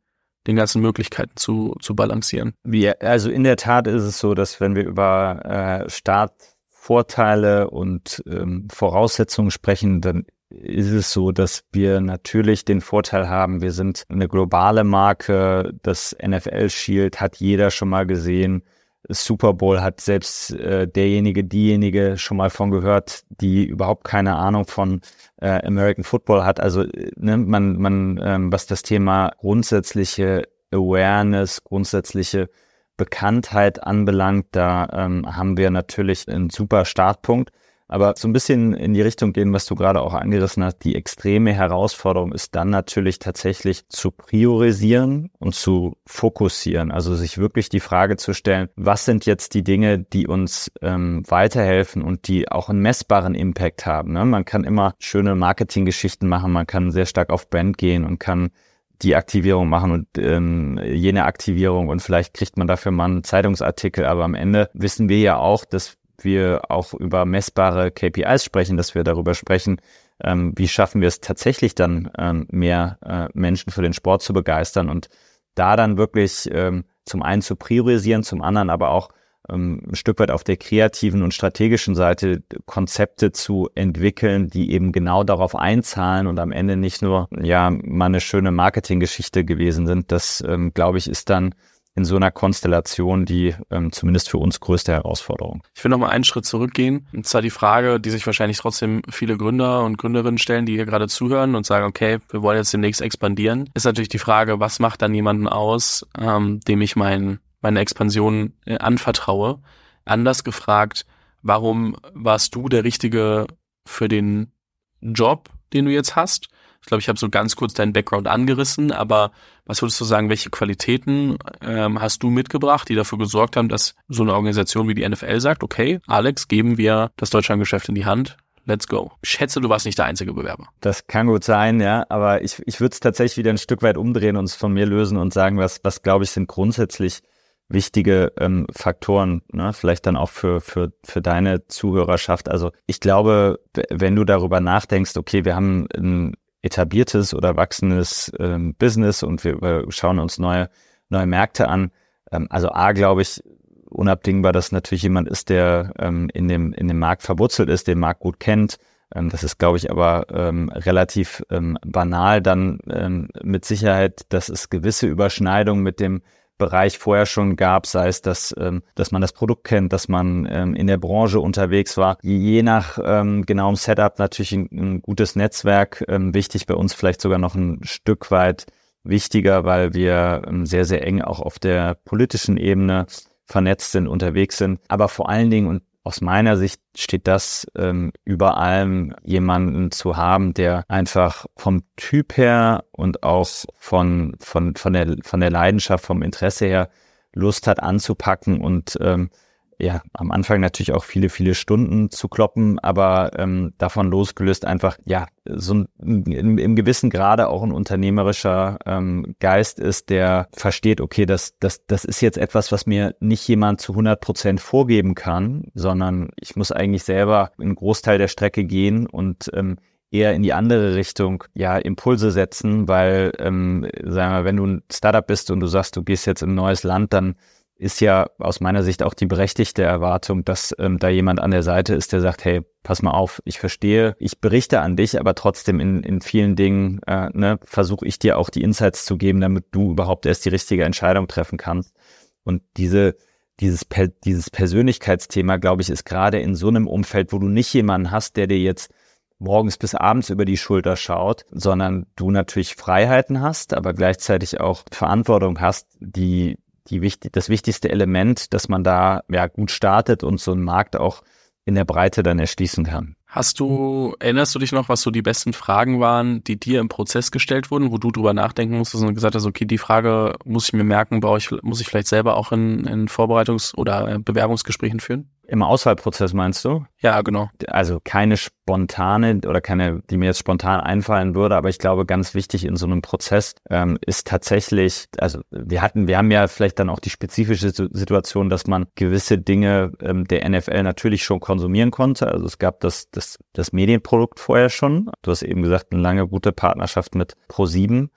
den ganzen Möglichkeiten zu, zu balancieren. Wie, also in der Tat ist es so, dass wenn wir über äh, Startvorteile und ähm, Voraussetzungen sprechen, dann ist es so, dass wir natürlich den Vorteil haben, wir sind eine globale Marke, das NFL Shield hat jeder schon mal gesehen. Super Bowl hat selbst äh, derjenige, diejenige schon mal von gehört, die überhaupt keine Ahnung von äh, American Football hat. Also ne, man, man, ähm, was das Thema grundsätzliche Awareness, grundsätzliche Bekanntheit anbelangt, da ähm, haben wir natürlich einen super Startpunkt. Aber so ein bisschen in die Richtung gehen, was du gerade auch angerissen hast, die extreme Herausforderung ist dann natürlich tatsächlich zu priorisieren und zu fokussieren. Also sich wirklich die Frage zu stellen, was sind jetzt die Dinge, die uns ähm, weiterhelfen und die auch einen messbaren Impact haben. Ne? Man kann immer schöne Marketinggeschichten machen, man kann sehr stark auf Brand gehen und kann die Aktivierung machen und ähm, jene Aktivierung und vielleicht kriegt man dafür mal einen Zeitungsartikel, aber am Ende wissen wir ja auch, dass wir auch über messbare KPIs sprechen, dass wir darüber sprechen, ähm, wie schaffen wir es tatsächlich dann ähm, mehr äh, Menschen für den Sport zu begeistern und da dann wirklich ähm, zum einen zu priorisieren, zum anderen aber auch ein Stück weit auf der kreativen und strategischen Seite Konzepte zu entwickeln, die eben genau darauf einzahlen und am Ende nicht nur ja mal eine schöne Marketinggeschichte gewesen sind. Das ähm, glaube ich ist dann in so einer Konstellation die ähm, zumindest für uns größte Herausforderung. Ich will noch mal einen Schritt zurückgehen. Und zwar die Frage, die sich wahrscheinlich trotzdem viele Gründer und Gründerinnen stellen, die hier gerade zuhören und sagen, okay, wir wollen jetzt demnächst expandieren, ist natürlich die Frage, was macht dann jemanden aus, ähm, dem ich mein, meine Expansion äh, anvertraue? Anders gefragt, warum warst du der Richtige für den Job, den du jetzt hast? Ich glaube, ich habe so ganz kurz deinen Background angerissen, aber was würdest du sagen, welche Qualitäten ähm, hast du mitgebracht, die dafür gesorgt haben, dass so eine Organisation wie die NFL sagt, okay, Alex, geben wir das Deutschlandgeschäft in die Hand, let's go. Ich schätze, du warst nicht der einzige Bewerber. Das kann gut sein, ja, aber ich, ich würde es tatsächlich wieder ein Stück weit umdrehen und es von mir lösen und sagen, was, was glaube ich, sind grundsätzlich wichtige ähm, Faktoren, ne? vielleicht dann auch für, für, für deine Zuhörerschaft. Also ich glaube, wenn du darüber nachdenkst, okay, wir haben ein etabliertes oder wachsendes ähm, Business und wir, schauen uns neue, neue Märkte an. Ähm, also A, glaube ich, unabdingbar, dass natürlich jemand ist, der ähm, in, dem, in dem Markt verwurzelt ist, den Markt gut kennt. Ähm, das ist, glaube ich, aber ähm, relativ ähm, banal dann ähm, mit Sicherheit, dass es gewisse Überschneidungen mit dem Bereich vorher schon gab, sei es, dass, ähm, dass man das Produkt kennt, dass man ähm, in der Branche unterwegs war. Je nach ähm, genauem Setup natürlich ein, ein gutes Netzwerk, ähm, wichtig bei uns vielleicht sogar noch ein Stück weit wichtiger, weil wir ähm, sehr, sehr eng auch auf der politischen Ebene vernetzt sind, unterwegs sind. Aber vor allen Dingen, und aus meiner Sicht steht das ähm, über allem, jemanden zu haben, der einfach vom Typ her und auch von, von, von, der, von der Leidenschaft, vom Interesse her Lust hat anzupacken und ähm, ja, am Anfang natürlich auch viele, viele Stunden zu kloppen, aber ähm, davon losgelöst einfach, ja, so ein, im, im gewissen Grade auch ein unternehmerischer ähm, Geist ist, der versteht, okay, das, das, das ist jetzt etwas, was mir nicht jemand zu 100 Prozent vorgeben kann, sondern ich muss eigentlich selber einen Großteil der Strecke gehen und ähm, eher in die andere Richtung ja Impulse setzen, weil ähm, sagen wir, wenn du ein Startup bist und du sagst, du gehst jetzt in ein neues Land, dann ist ja aus meiner Sicht auch die berechtigte Erwartung, dass ähm, da jemand an der Seite ist, der sagt, hey, pass mal auf, ich verstehe, ich berichte an dich, aber trotzdem in, in vielen Dingen äh, ne, versuche ich dir auch die Insights zu geben, damit du überhaupt erst die richtige Entscheidung treffen kannst. Und diese dieses, dieses Persönlichkeitsthema, glaube ich, ist gerade in so einem Umfeld, wo du nicht jemanden hast, der dir jetzt morgens bis abends über die Schulter schaut, sondern du natürlich Freiheiten hast, aber gleichzeitig auch Verantwortung hast, die die wichtig, das wichtigste Element, dass man da ja gut startet und so einen Markt auch in der Breite dann erschließen kann. Hast du, erinnerst du dich noch, was so die besten Fragen waren, die dir im Prozess gestellt wurden, wo du drüber nachdenken musstest und gesagt hast, okay, die Frage muss ich mir merken, brauche ich, muss ich vielleicht selber auch in, in Vorbereitungs- oder Bewerbungsgesprächen führen? Im Auswahlprozess meinst du? Ja, genau. Also keine spontane oder keine, die mir jetzt spontan einfallen würde, aber ich glaube, ganz wichtig in so einem Prozess ähm, ist tatsächlich, also wir hatten, wir haben ja vielleicht dann auch die spezifische Situation, dass man gewisse Dinge ähm, der NFL natürlich schon konsumieren konnte. Also es gab das, das, das Medienprodukt vorher schon. Du hast eben gesagt, eine lange gute Partnerschaft mit Pro7.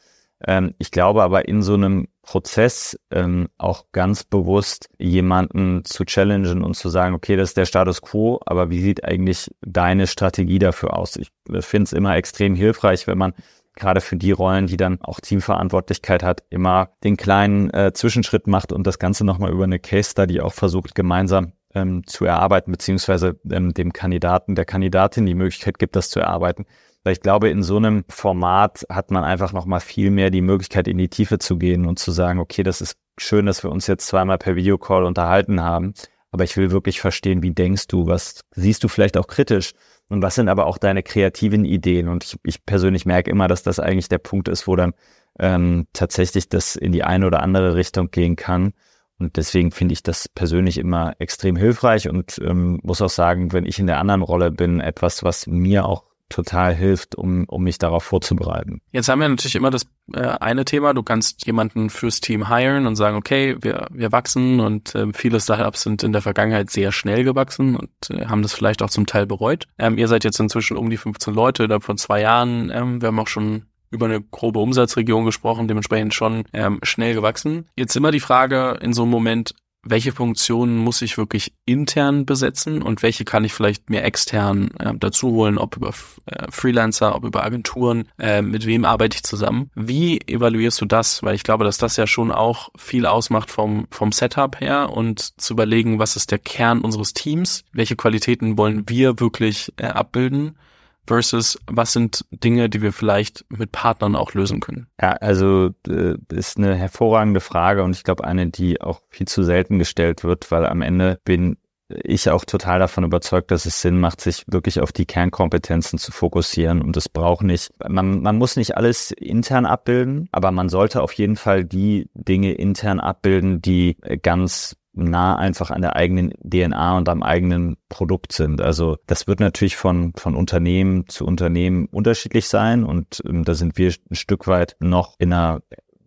Ähm, ich glaube aber in so einem Prozess ähm, auch ganz bewusst jemanden zu challengen und zu sagen, okay, das ist der Status quo, aber wie sieht eigentlich deine Strategie dafür aus? Ich finde es immer extrem hilfreich, wenn man gerade für die Rollen, die dann auch Teamverantwortlichkeit hat, immer den kleinen äh, Zwischenschritt macht und das Ganze nochmal über eine Case Study auch versucht, gemeinsam ähm, zu erarbeiten, beziehungsweise ähm, dem Kandidaten, der Kandidatin die Möglichkeit gibt, das zu erarbeiten. Weil ich glaube, in so einem Format hat man einfach nochmal viel mehr die Möglichkeit, in die Tiefe zu gehen und zu sagen, okay, das ist schön, dass wir uns jetzt zweimal per Videocall unterhalten haben. Aber ich will wirklich verstehen, wie denkst du, was siehst du vielleicht auch kritisch und was sind aber auch deine kreativen Ideen? Und ich, ich persönlich merke immer, dass das eigentlich der Punkt ist, wo dann ähm, tatsächlich das in die eine oder andere Richtung gehen kann. Und deswegen finde ich das persönlich immer extrem hilfreich und ähm, muss auch sagen, wenn ich in der anderen Rolle bin, etwas, was mir auch total hilft, um, um mich darauf vorzubereiten. Jetzt haben wir natürlich immer das äh, eine Thema, du kannst jemanden fürs Team hiren und sagen, okay, wir, wir wachsen und äh, viele Startups sind in der Vergangenheit sehr schnell gewachsen und äh, haben das vielleicht auch zum Teil bereut. Ähm, ihr seid jetzt inzwischen um die 15 Leute, da von zwei Jahren. Ähm, wir haben auch schon über eine grobe Umsatzregion gesprochen, dementsprechend schon ähm, schnell gewachsen. Jetzt immer die Frage in so einem Moment, welche Funktionen muss ich wirklich intern besetzen und welche kann ich vielleicht mir extern äh, dazu holen, ob über äh, Freelancer, ob über Agenturen, äh, mit wem arbeite ich zusammen? Wie evaluierst du das? Weil ich glaube, dass das ja schon auch viel ausmacht vom, vom Setup her und zu überlegen, was ist der Kern unseres Teams, welche Qualitäten wollen wir wirklich äh, abbilden versus was sind Dinge, die wir vielleicht mit Partnern auch lösen können? Ja, also äh, ist eine hervorragende Frage und ich glaube eine, die auch viel zu selten gestellt wird, weil am Ende bin ich auch total davon überzeugt, dass es Sinn macht, sich wirklich auf die Kernkompetenzen zu fokussieren. Und es braucht nicht, man, man muss nicht alles intern abbilden, aber man sollte auf jeden Fall die Dinge intern abbilden, die ganz nah einfach an der eigenen DNA und am eigenen Produkt sind. Also das wird natürlich von, von Unternehmen zu Unternehmen unterschiedlich sein und ähm, da sind wir ein Stück weit noch in einer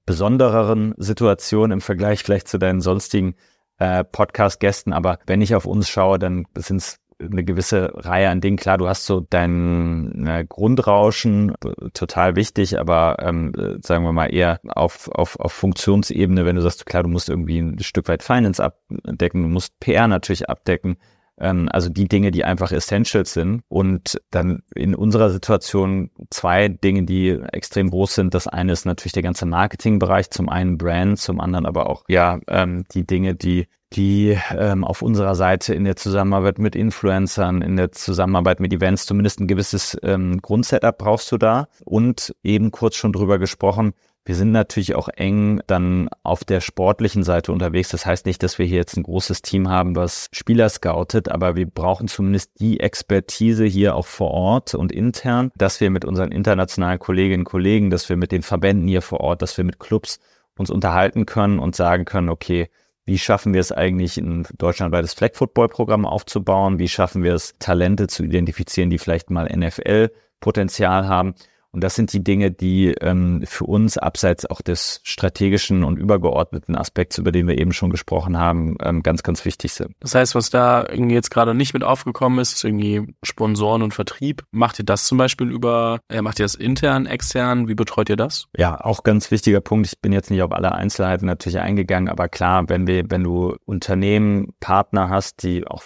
besondereren Situation im Vergleich vielleicht zu deinen sonstigen äh, Podcast-Gästen. Aber wenn ich auf uns schaue, dann sind es eine gewisse Reihe an Dingen. Klar, du hast so dein äh, Grundrauschen, total wichtig, aber ähm, sagen wir mal eher auf, auf, auf Funktionsebene, wenn du sagst, klar, du musst irgendwie ein Stück weit Finance abdecken, du musst PR natürlich abdecken, ähm, also die Dinge, die einfach Essentials sind. Und dann in unserer Situation zwei Dinge, die extrem groß sind. Das eine ist natürlich der ganze Marketingbereich, zum einen Brand, zum anderen aber auch ja ähm, die Dinge, die die ähm, auf unserer Seite in der Zusammenarbeit mit Influencern, in der Zusammenarbeit mit Events zumindest ein gewisses ähm, Grundsetup brauchst du da. Und eben kurz schon drüber gesprochen, wir sind natürlich auch eng dann auf der sportlichen Seite unterwegs. Das heißt nicht, dass wir hier jetzt ein großes Team haben, was Spieler scoutet, aber wir brauchen zumindest die Expertise hier auch vor Ort und intern, dass wir mit unseren internationalen Kolleginnen und Kollegen, dass wir mit den Verbänden hier vor Ort, dass wir mit Clubs uns unterhalten können und sagen können, okay, wie schaffen wir es eigentlich, ein deutschlandweites Flag Football Programm aufzubauen? Wie schaffen wir es, Talente zu identifizieren, die vielleicht mal NFL Potenzial haben? Und das sind die Dinge, die ähm, für uns abseits auch des strategischen und übergeordneten Aspekts, über den wir eben schon gesprochen haben, ähm, ganz, ganz wichtig sind. Das heißt, was da irgendwie jetzt gerade nicht mit aufgekommen ist, ist irgendwie Sponsoren und Vertrieb. Macht ihr das zum Beispiel über, äh, macht ihr das intern, extern? Wie betreut ihr das? Ja, auch ganz wichtiger Punkt. Ich bin jetzt nicht auf alle Einzelheiten natürlich eingegangen, aber klar, wenn wir, wenn du Unternehmen, Partner hast, die auch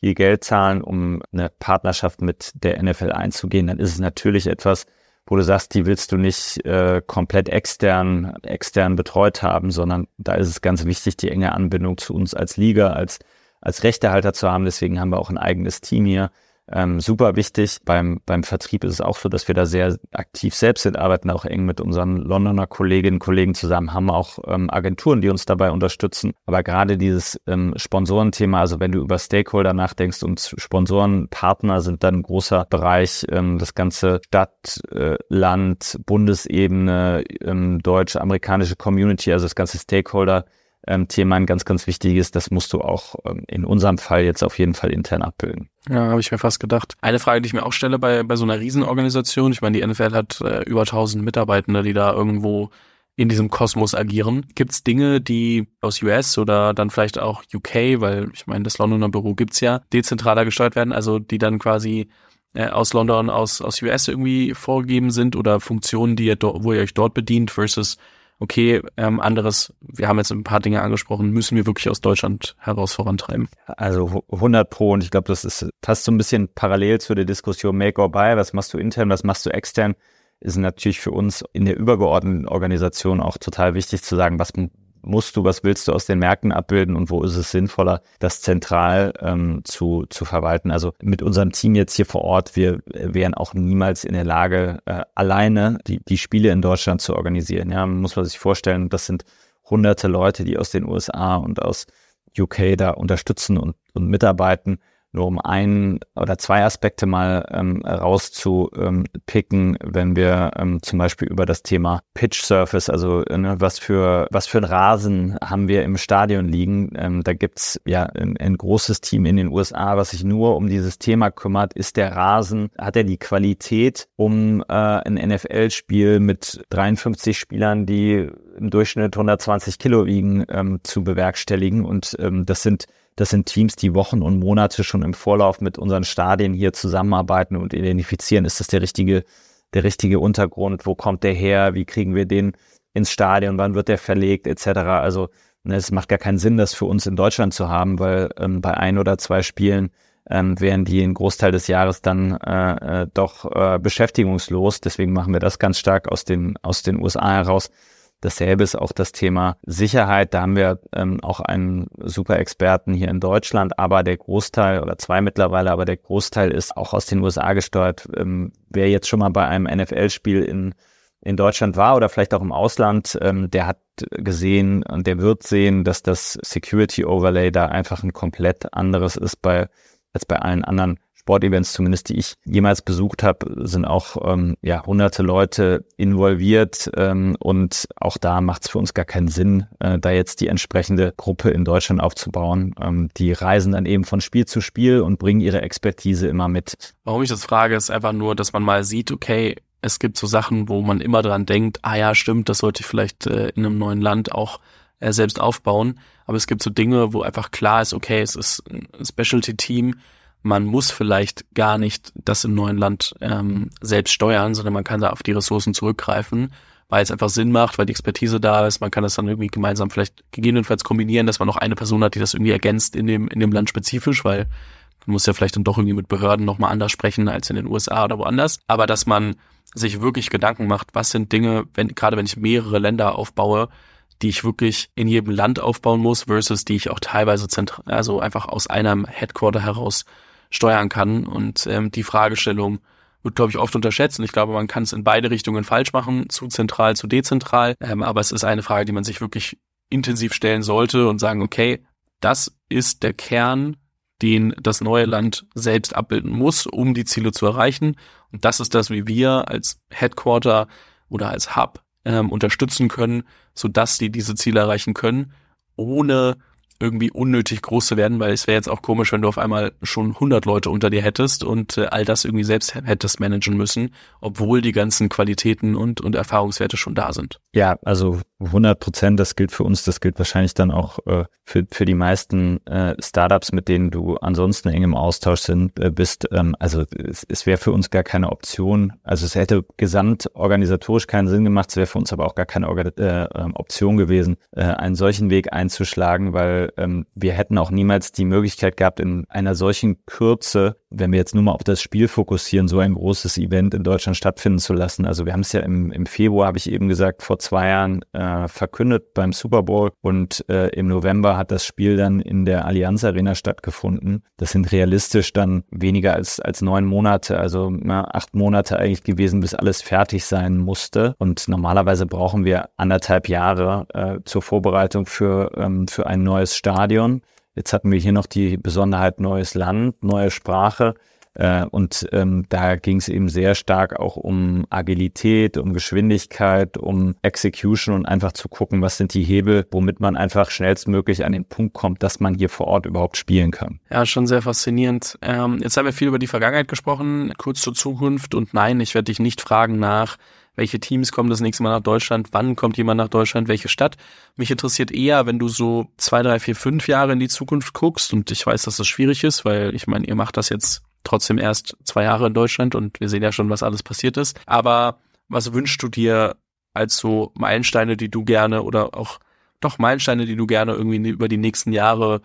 viel Geld zahlen, um eine Partnerschaft mit der NFL einzugehen, dann ist es natürlich etwas, wo du sagst, die willst du nicht äh, komplett extern, extern betreut haben, sondern da ist es ganz wichtig, die enge Anbindung zu uns als Liga, als, als Rechtehalter zu haben. Deswegen haben wir auch ein eigenes Team hier, ähm, super wichtig. Beim, beim Vertrieb ist es auch so, dass wir da sehr aktiv selbst sind, arbeiten auch eng mit unseren Londoner Kolleginnen und Kollegen zusammen, haben auch ähm, Agenturen, die uns dabei unterstützen. Aber gerade dieses ähm, Sponsorenthema, also wenn du über Stakeholder nachdenkst und Sponsorenpartner sind dann ein großer Bereich, ähm, das ganze Stadt, äh, Land, Bundesebene, ähm, deutsche-amerikanische Community, also das ganze Stakeholder ähm, Thema ein ganz, ganz wichtiges. Das musst du auch ähm, in unserem Fall jetzt auf jeden Fall intern abbilden. Ja, habe ich mir fast gedacht. Eine Frage, die ich mir auch stelle bei, bei so einer Riesenorganisation, ich meine, die NFL hat äh, über 1000 Mitarbeitende, die da irgendwo in diesem Kosmos agieren. Gibt es Dinge, die aus US oder dann vielleicht auch UK, weil ich meine, das Londoner Büro gibt's ja, dezentraler gesteuert werden, also die dann quasi äh, aus London, aus, aus US irgendwie vorgegeben sind oder Funktionen, die ihr do, wo ihr euch dort bedient versus okay, ähm, anderes, wir haben jetzt ein paar Dinge angesprochen, müssen wir wirklich aus Deutschland heraus vorantreiben? Also 100 pro und ich glaube, das ist fast so ein bisschen parallel zu der Diskussion Make or Buy, was machst du intern, was machst du extern, ist natürlich für uns in der übergeordneten Organisation auch total wichtig zu sagen, was musst du, was willst du aus den Märkten abbilden und wo ist es sinnvoller, das zentral ähm, zu, zu verwalten. Also mit unserem Team jetzt hier vor Ort, wir wären auch niemals in der Lage, äh, alleine die, die Spiele in Deutschland zu organisieren. Ja, muss man sich vorstellen, das sind hunderte Leute, die aus den USA und aus UK da unterstützen und, und mitarbeiten nur um ein oder zwei Aspekte mal ähm, rauszupicken, ähm, wenn wir ähm, zum Beispiel über das Thema Pitch Surface, also ne, was für was für ein Rasen haben wir im Stadion liegen. Ähm, da gibt's ja ein, ein, großes Team in den USA, was sich nur um dieses Thema kümmert. Ist der Rasen, hat er die Qualität, um äh, ein NFL-Spiel mit 53 Spielern, die im Durchschnitt 120 Kilo wiegen, ähm, zu bewerkstelligen? Und ähm, das sind das sind Teams, die Wochen und Monate schon im Vorlauf mit unseren Stadien hier zusammenarbeiten und identifizieren. Ist das der richtige, der richtige Untergrund? Wo kommt der her? Wie kriegen wir den ins Stadion? Wann wird der verlegt? Etc. Also, ne, es macht gar keinen Sinn, das für uns in Deutschland zu haben, weil ähm, bei ein oder zwei Spielen ähm, wären die einen Großteil des Jahres dann äh, äh, doch äh, beschäftigungslos. Deswegen machen wir das ganz stark aus den, aus den USA heraus. Dasselbe ist auch das Thema Sicherheit. Da haben wir ähm, auch einen super Experten hier in Deutschland, aber der Großteil oder zwei mittlerweile, aber der Großteil ist auch aus den USA gesteuert. Ähm, wer jetzt schon mal bei einem NFL-Spiel in in Deutschland war oder vielleicht auch im Ausland, ähm, der hat gesehen und der wird sehen, dass das Security Overlay da einfach ein komplett anderes ist bei als bei allen anderen Sportevents, zumindest die ich jemals besucht habe, sind auch ähm, ja hunderte Leute involviert ähm, und auch da macht es für uns gar keinen Sinn, äh, da jetzt die entsprechende Gruppe in Deutschland aufzubauen. Ähm, die reisen dann eben von Spiel zu Spiel und bringen ihre Expertise immer mit. Warum ich das frage, ist einfach nur, dass man mal sieht, okay, es gibt so Sachen, wo man immer dran denkt, ah ja, stimmt, das sollte ich vielleicht äh, in einem neuen Land auch äh, selbst aufbauen. Aber es gibt so Dinge, wo einfach klar ist, okay, es ist ein Specialty-Team, man muss vielleicht gar nicht das im neuen Land ähm, selbst steuern, sondern man kann da auf die Ressourcen zurückgreifen, weil es einfach Sinn macht, weil die Expertise da ist. Man kann das dann irgendwie gemeinsam vielleicht gegebenenfalls kombinieren, dass man noch eine Person hat, die das irgendwie ergänzt in dem, in dem Land spezifisch, weil man muss ja vielleicht dann doch irgendwie mit Behörden nochmal anders sprechen als in den USA oder woanders. Aber dass man sich wirklich Gedanken macht, was sind Dinge, wenn, gerade wenn ich mehrere Länder aufbaue, die ich wirklich in jedem Land aufbauen muss, versus die ich auch teilweise zentral, also einfach aus einem Headquarter heraus steuern kann. Und ähm, die Fragestellung wird, glaube ich, oft unterschätzt. Und ich glaube, man kann es in beide Richtungen falsch machen, zu zentral, zu dezentral. Ähm, aber es ist eine Frage, die man sich wirklich intensiv stellen sollte und sagen, okay, das ist der Kern, den das neue Land selbst abbilden muss, um die Ziele zu erreichen. Und das ist das, wie wir als Headquarter oder als Hub ähm, unterstützen können, sodass die diese Ziele erreichen können, ohne irgendwie unnötig groß zu werden, weil es wäre jetzt auch komisch, wenn du auf einmal schon 100 Leute unter dir hättest und äh, all das irgendwie selbst hättest managen müssen, obwohl die ganzen Qualitäten und, und Erfahrungswerte schon da sind. Ja, also 100 Prozent, das gilt für uns, das gilt wahrscheinlich dann auch äh, für, für die meisten äh, Startups, mit denen du ansonsten eng im Austausch sind, äh, bist. Ähm, also es, es wäre für uns gar keine Option. Also es hätte gesamtorganisatorisch keinen Sinn gemacht, es wäre für uns aber auch gar keine Organ äh, ähm, Option gewesen, äh, einen solchen Weg einzuschlagen, weil ähm, wir hätten auch niemals die Möglichkeit gehabt, in einer solchen Kürze wenn wir jetzt nur mal auf das Spiel fokussieren, so ein großes Event in Deutschland stattfinden zu lassen. Also wir haben es ja im, im Februar, habe ich eben gesagt, vor zwei Jahren äh, verkündet beim Super Bowl und äh, im November hat das Spiel dann in der Allianz Arena stattgefunden. Das sind realistisch dann weniger als, als neun Monate, also na, acht Monate eigentlich gewesen, bis alles fertig sein musste. Und normalerweise brauchen wir anderthalb Jahre äh, zur Vorbereitung für, ähm, für ein neues Stadion. Jetzt hatten wir hier noch die Besonderheit neues Land, neue Sprache. Äh, und ähm, da ging es eben sehr stark auch um Agilität, um Geschwindigkeit, um Execution und einfach zu gucken, was sind die Hebel, womit man einfach schnellstmöglich an den Punkt kommt, dass man hier vor Ort überhaupt spielen kann. Ja, schon sehr faszinierend. Ähm, jetzt haben wir viel über die Vergangenheit gesprochen, kurz zur Zukunft. Und nein, ich werde dich nicht fragen nach, welche Teams kommen das nächste Mal nach Deutschland, wann kommt jemand nach Deutschland, welche Stadt. Mich interessiert eher, wenn du so zwei, drei, vier, fünf Jahre in die Zukunft guckst und ich weiß, dass das schwierig ist, weil ich meine, ihr macht das jetzt trotzdem erst zwei Jahre in Deutschland und wir sehen ja schon, was alles passiert ist. Aber was wünschst du dir als so Meilensteine, die du gerne oder auch doch Meilensteine, die du gerne irgendwie über die nächsten Jahre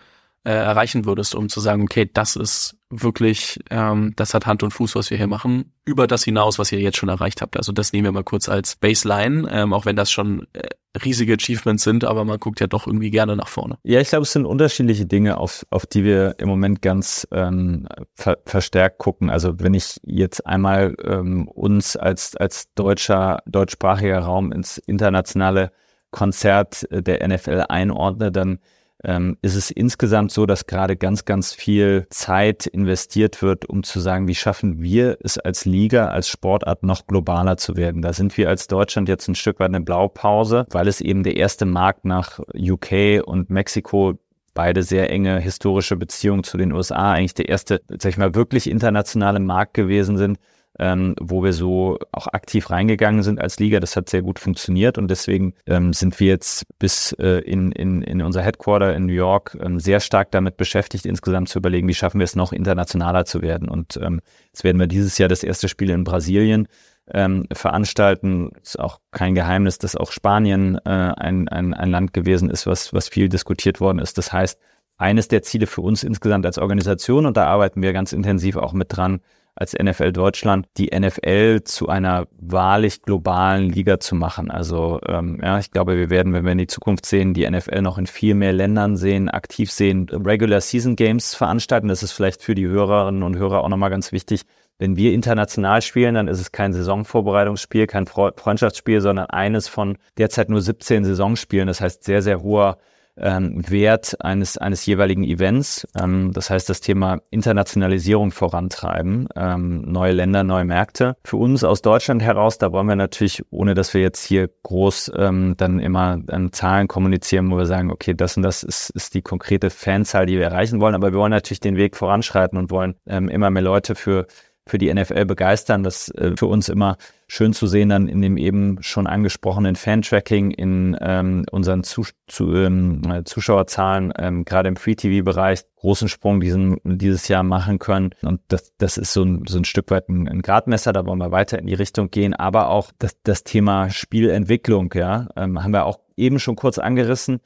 äh, erreichen würdest, um zu sagen, okay, das ist wirklich, ähm, das hat Hand und Fuß, was wir hier machen, über das hinaus, was ihr jetzt schon erreicht habt. Also das nehmen wir mal kurz als Baseline, ähm, auch wenn das schon äh, riesige Achievements sind, aber man guckt ja doch irgendwie gerne nach vorne. Ja, ich glaube, es sind unterschiedliche Dinge, auf, auf die wir im Moment ganz ähm, ver verstärkt gucken. Also wenn ich jetzt einmal ähm, uns als, als deutscher, deutschsprachiger Raum ins internationale Konzert der NFL einordne, dann ähm, ist es insgesamt so, dass gerade ganz, ganz viel Zeit investiert wird, um zu sagen, wie schaffen wir es als Liga, als Sportart noch globaler zu werden. Da sind wir als Deutschland jetzt ein Stück weit eine Blaupause, weil es eben der erste Markt nach UK und Mexiko beide sehr enge historische Beziehungen zu den USA, eigentlich der erste, sag ich mal, wirklich internationale Markt gewesen sind, ähm, wo wir so auch aktiv reingegangen sind als Liga. Das hat sehr gut funktioniert und deswegen ähm, sind wir jetzt bis äh, in, in, in unser Headquarter in New York ähm, sehr stark damit beschäftigt, insgesamt zu überlegen, wie schaffen wir es noch internationaler zu werden. Und ähm, jetzt werden wir dieses Jahr das erste Spiel in Brasilien ähm, veranstalten. Ist auch kein Geheimnis, dass auch Spanien äh, ein, ein, ein Land gewesen ist, was, was viel diskutiert worden ist. Das heißt, eines der Ziele für uns insgesamt als Organisation, und da arbeiten wir ganz intensiv auch mit dran, als NFL Deutschland die NFL zu einer wahrlich globalen Liga zu machen. Also ähm, ja, ich glaube, wir werden, wenn wir in die Zukunft sehen, die NFL noch in viel mehr Ländern sehen, aktiv sehen, Regular Season Games veranstalten. Das ist vielleicht für die Hörerinnen und Hörer auch nochmal ganz wichtig. wenn wir international spielen, dann ist es kein Saisonvorbereitungsspiel, kein Freundschaftsspiel, sondern eines von derzeit nur 17 Saisonspielen. Das heißt sehr, sehr hoher ähm, Wert eines, eines jeweiligen Events. Ähm, das heißt, das Thema Internationalisierung vorantreiben, ähm, neue Länder, neue Märkte. Für uns aus Deutschland heraus, da wollen wir natürlich, ohne dass wir jetzt hier groß ähm, dann immer an Zahlen kommunizieren, wo wir sagen, okay, das und das ist, ist die konkrete Fanzahl, die wir erreichen wollen, aber wir wollen natürlich den Weg voranschreiten und wollen ähm, immer mehr Leute für für die NFL begeistern. Das äh, für uns immer schön zu sehen, dann in dem eben schon angesprochenen Fan-Tracking, in ähm, unseren zu, zu, ähm, Zuschauerzahlen, ähm, gerade im Free-TV-Bereich, großen Sprung diesen, dieses Jahr machen können. Und das, das ist so ein, so ein Stück weit ein, ein Gradmesser, da wollen wir weiter in die Richtung gehen. Aber auch das, das Thema Spielentwicklung, ja, ähm, haben wir auch eben schon kurz angerissen.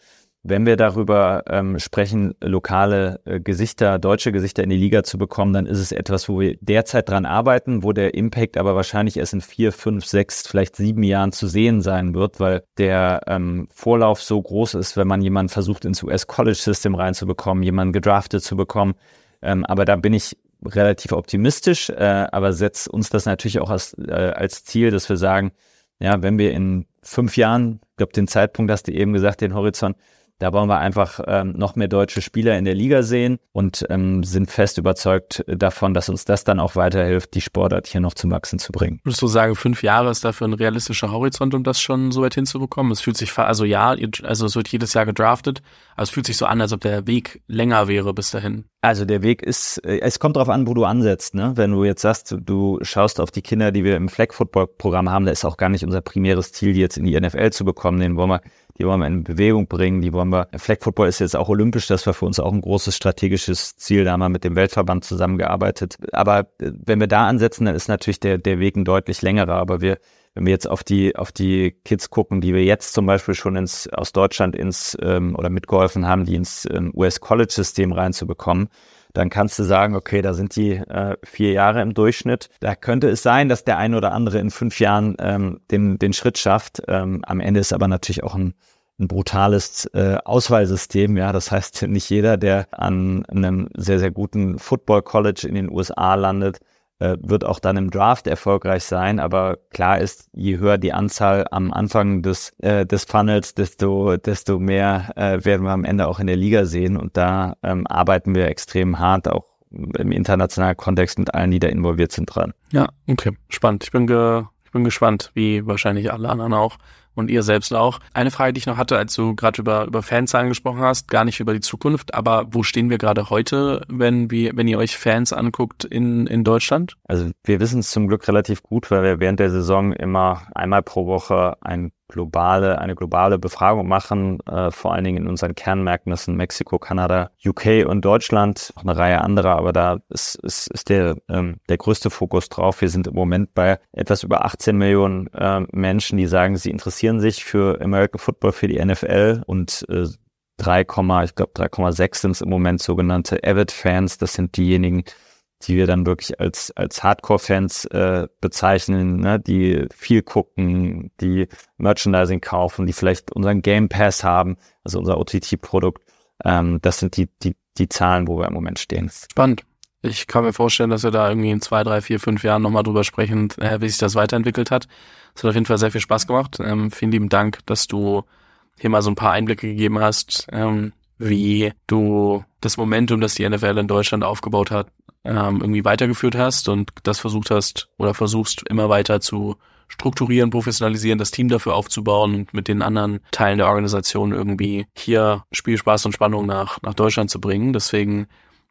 Wenn wir darüber ähm, sprechen, lokale äh, Gesichter, deutsche Gesichter in die Liga zu bekommen, dann ist es etwas, wo wir derzeit dran arbeiten, wo der Impact aber wahrscheinlich erst in vier, fünf, sechs, vielleicht sieben Jahren zu sehen sein wird, weil der ähm, Vorlauf so groß ist, wenn man jemanden versucht, ins US-College-System reinzubekommen, jemanden gedraftet zu bekommen. Ähm, aber da bin ich relativ optimistisch, äh, aber setzt uns das natürlich auch als, äh, als Ziel, dass wir sagen, ja, wenn wir in fünf Jahren, ich glaube, den Zeitpunkt hast du eben gesagt, den Horizont, da wollen wir einfach ähm, noch mehr deutsche Spieler in der Liga sehen und ähm, sind fest überzeugt davon, dass uns das dann auch weiterhilft, die Sportart hier noch zum Wachsen zu bringen. Würdest du sagen, fünf Jahre ist dafür ein realistischer Horizont, um das schon so weit hinzubekommen? Es fühlt sich, also ja, also es wird jedes Jahr gedraftet, aber es fühlt sich so an, als ob der Weg länger wäre bis dahin. Also der Weg ist, äh, es kommt darauf an, wo du ansetzt. Ne? Wenn du jetzt sagst, du schaust auf die Kinder, die wir im Flag Football Programm haben, da ist auch gar nicht unser primäres Ziel, die jetzt in die NFL zu bekommen. Den wollen wir die wollen wir in Bewegung bringen, die wollen wir, Flag Football ist jetzt auch olympisch, das war für uns auch ein großes strategisches Ziel, da haben wir mit dem Weltverband zusammengearbeitet. Aber äh, wenn wir da ansetzen, dann ist natürlich der, der Weg ein deutlich längerer, aber wir wenn wir jetzt auf die auf die Kids gucken, die wir jetzt zum Beispiel schon ins aus Deutschland ins ähm, oder mitgeholfen haben, die ins ähm, US College System reinzubekommen, dann kannst du sagen, okay, da sind die äh, vier Jahre im Durchschnitt. Da könnte es sein, dass der ein oder andere in fünf Jahren ähm, den, den Schritt schafft. Ähm, am Ende ist aber natürlich auch ein, ein brutales äh, Auswahlsystem. Ja, das heißt, nicht jeder, der an einem sehr, sehr guten Football College in den USA landet, äh, wird auch dann im Draft erfolgreich sein. Aber klar ist, je höher die Anzahl am Anfang des, äh, des Funnels, desto, desto mehr äh, werden wir am Ende auch in der Liga sehen. Und da ähm, arbeiten wir extrem hart, auch im internationalen Kontext mit allen, die da involviert sind, dran. Ja, okay, spannend. Ich bin, ge ich bin gespannt, wie wahrscheinlich alle anderen auch, und ihr selbst auch. Eine Frage, die ich noch hatte, als du gerade über, über Fanzahlen gesprochen hast, gar nicht über die Zukunft, aber wo stehen wir gerade heute, wenn wir, wenn ihr euch Fans anguckt in, in Deutschland? Also wir wissen es zum Glück relativ gut, weil wir während der Saison immer einmal pro Woche ein globale, eine globale Befragung machen, äh, vor allen Dingen in unseren Kernmärkten, Mexiko, Kanada, UK und Deutschland, auch eine Reihe anderer, aber da ist, ist, ist der, ähm, der größte Fokus drauf. Wir sind im Moment bei etwas über 18 Millionen äh, Menschen, die sagen, sie interessieren sich für American Football, für die NFL und äh, 3, ich glaube 3,6 sind es im Moment sogenannte Avid-Fans. Das sind diejenigen, die wir dann wirklich als, als Hardcore-Fans äh, bezeichnen, ne? die viel gucken, die Merchandising kaufen, die vielleicht unseren Game Pass haben, also unser OTT-Produkt. Ähm, das sind die, die, die Zahlen, wo wir im Moment stehen. Spannend. Ich kann mir vorstellen, dass wir da irgendwie in zwei, drei, vier, fünf Jahren nochmal drüber sprechen, äh, wie sich das weiterentwickelt hat. Es hat auf jeden Fall sehr viel Spaß gemacht. Ähm, vielen lieben Dank, dass du hier mal so ein paar Einblicke gegeben hast, ähm, wie du das Momentum, das die NFL in Deutschland aufgebaut hat, ähm, irgendwie weitergeführt hast und das versucht hast oder versuchst immer weiter zu strukturieren, professionalisieren, das Team dafür aufzubauen und mit den anderen Teilen der Organisation irgendwie hier Spielspaß und Spannung nach, nach Deutschland zu bringen. Deswegen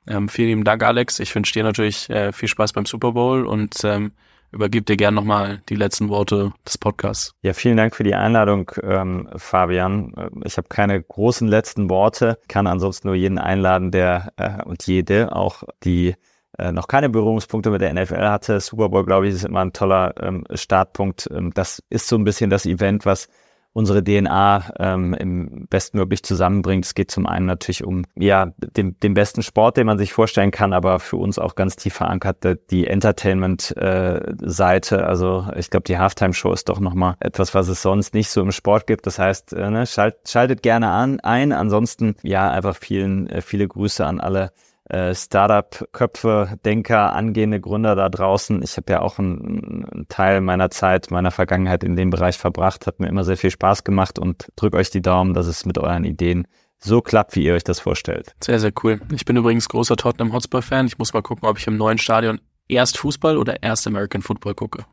ähm, vielen lieben Dank, Alex. Ich wünsche dir natürlich äh, viel Spaß beim Super Bowl und ähm, übergib dir gern nochmal die letzten Worte des Podcasts. Ja, vielen Dank für die Einladung, ähm, Fabian. Ich habe keine großen letzten Worte, kann ansonsten nur jeden einladen, der äh, und jede auch die äh, noch keine Berührungspunkte mit der NFL hatte. Super Bowl, glaube ich, ist immer ein toller ähm, Startpunkt. Ähm, das ist so ein bisschen das Event, was unsere DNA ähm, im bestmöglich zusammenbringt. Es geht zum einen natürlich um ja den, den besten Sport, den man sich vorstellen kann, aber für uns auch ganz tief verankert die Entertainment-Seite. Äh, also ich glaube, die Halftime-Show ist doch nochmal etwas, was es sonst nicht so im Sport gibt. Das heißt, äh, ne, schalt, schaltet gerne an ein. Ansonsten ja einfach vielen äh, viele Grüße an alle äh, Startup-Köpfe, Denker, angehende Gründer da draußen. Ich habe ja auch einen, einen, Teil meiner Zeit, meiner Vergangenheit in dem Bereich verbracht, hat mir immer sehr viel Spaß gemacht und drück euch die Daumen, dass es mit euren Ideen so klappt, wie ihr euch das vorstellt. Sehr, sehr cool. Ich bin übrigens großer Tottenham Hotspur-Fan. Ich muss mal gucken, ob ich im neuen Stadion erst Fußball oder erst American Football gucke.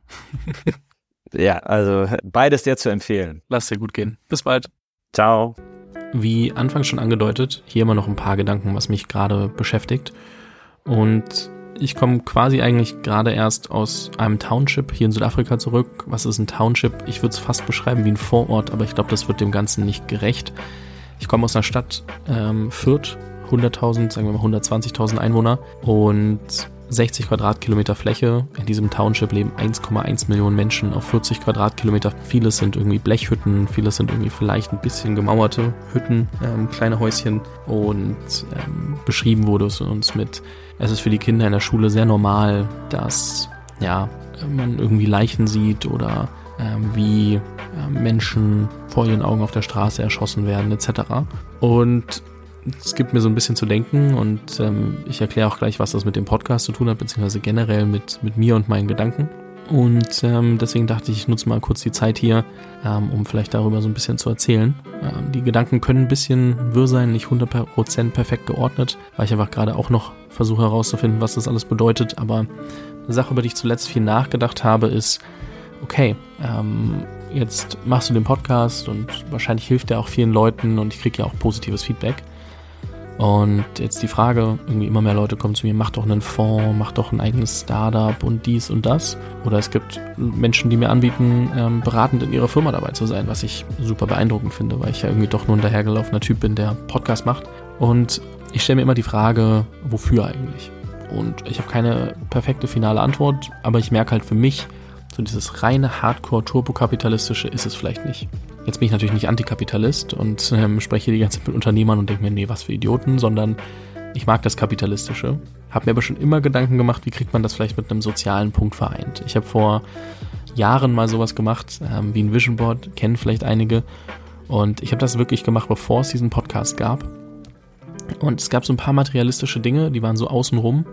ja, also beides dir zu empfehlen. Lass dir gut gehen. Bis bald. Ciao. Wie anfangs schon angedeutet, hier immer noch ein paar Gedanken, was mich gerade beschäftigt. Und ich komme quasi eigentlich gerade erst aus einem Township hier in Südafrika zurück. Was ist ein Township? Ich würde es fast beschreiben wie ein Vorort, aber ich glaube, das wird dem Ganzen nicht gerecht. Ich komme aus einer Stadt, ähm, Fürth, 100.000, sagen wir mal 120.000 Einwohner und 60 Quadratkilometer Fläche. In diesem Township leben 1,1 Millionen Menschen auf 40 Quadratkilometer. Vieles sind irgendwie Blechhütten, vieles sind irgendwie vielleicht ein bisschen gemauerte Hütten, ähm, kleine Häuschen. Und ähm, beschrieben wurde es uns mit, es ist für die Kinder in der Schule sehr normal, dass ja, man irgendwie Leichen sieht oder ähm, wie äh, Menschen vor ihren Augen auf der Straße erschossen werden etc. Und es gibt mir so ein bisschen zu denken und ähm, ich erkläre auch gleich, was das mit dem Podcast zu tun hat, beziehungsweise generell mit, mit mir und meinen Gedanken. Und ähm, deswegen dachte ich, ich nutze mal kurz die Zeit hier, ähm, um vielleicht darüber so ein bisschen zu erzählen. Ähm, die Gedanken können ein bisschen wirr sein, nicht 100% perfekt geordnet, weil ich einfach gerade auch noch versuche herauszufinden, was das alles bedeutet. Aber eine Sache, über die ich zuletzt viel nachgedacht habe, ist, okay, ähm, jetzt machst du den Podcast und wahrscheinlich hilft der auch vielen Leuten und ich kriege ja auch positives Feedback. Und jetzt die Frage, irgendwie immer mehr Leute kommen zu mir, mach doch einen Fonds, mach doch ein eigenes Startup und dies und das. Oder es gibt Menschen, die mir anbieten, ähm, beratend in ihrer Firma dabei zu sein, was ich super beeindruckend finde, weil ich ja irgendwie doch nur ein dahergelaufener Typ bin, der Podcast macht. Und ich stelle mir immer die Frage, wofür eigentlich? Und ich habe keine perfekte finale Antwort, aber ich merke halt für mich, so dieses reine Hardcore-Turbokapitalistische ist es vielleicht nicht. Jetzt bin ich natürlich nicht Antikapitalist und ähm, spreche die ganze Zeit mit Unternehmern und denke mir, nee, was für Idioten, sondern ich mag das Kapitalistische. Habe mir aber schon immer Gedanken gemacht, wie kriegt man das vielleicht mit einem sozialen Punkt vereint. Ich habe vor Jahren mal sowas gemacht, ähm, wie ein Vision Board, kennen vielleicht einige. Und ich habe das wirklich gemacht, bevor es diesen Podcast gab. Und es gab so ein paar materialistische Dinge, die waren so außenrum.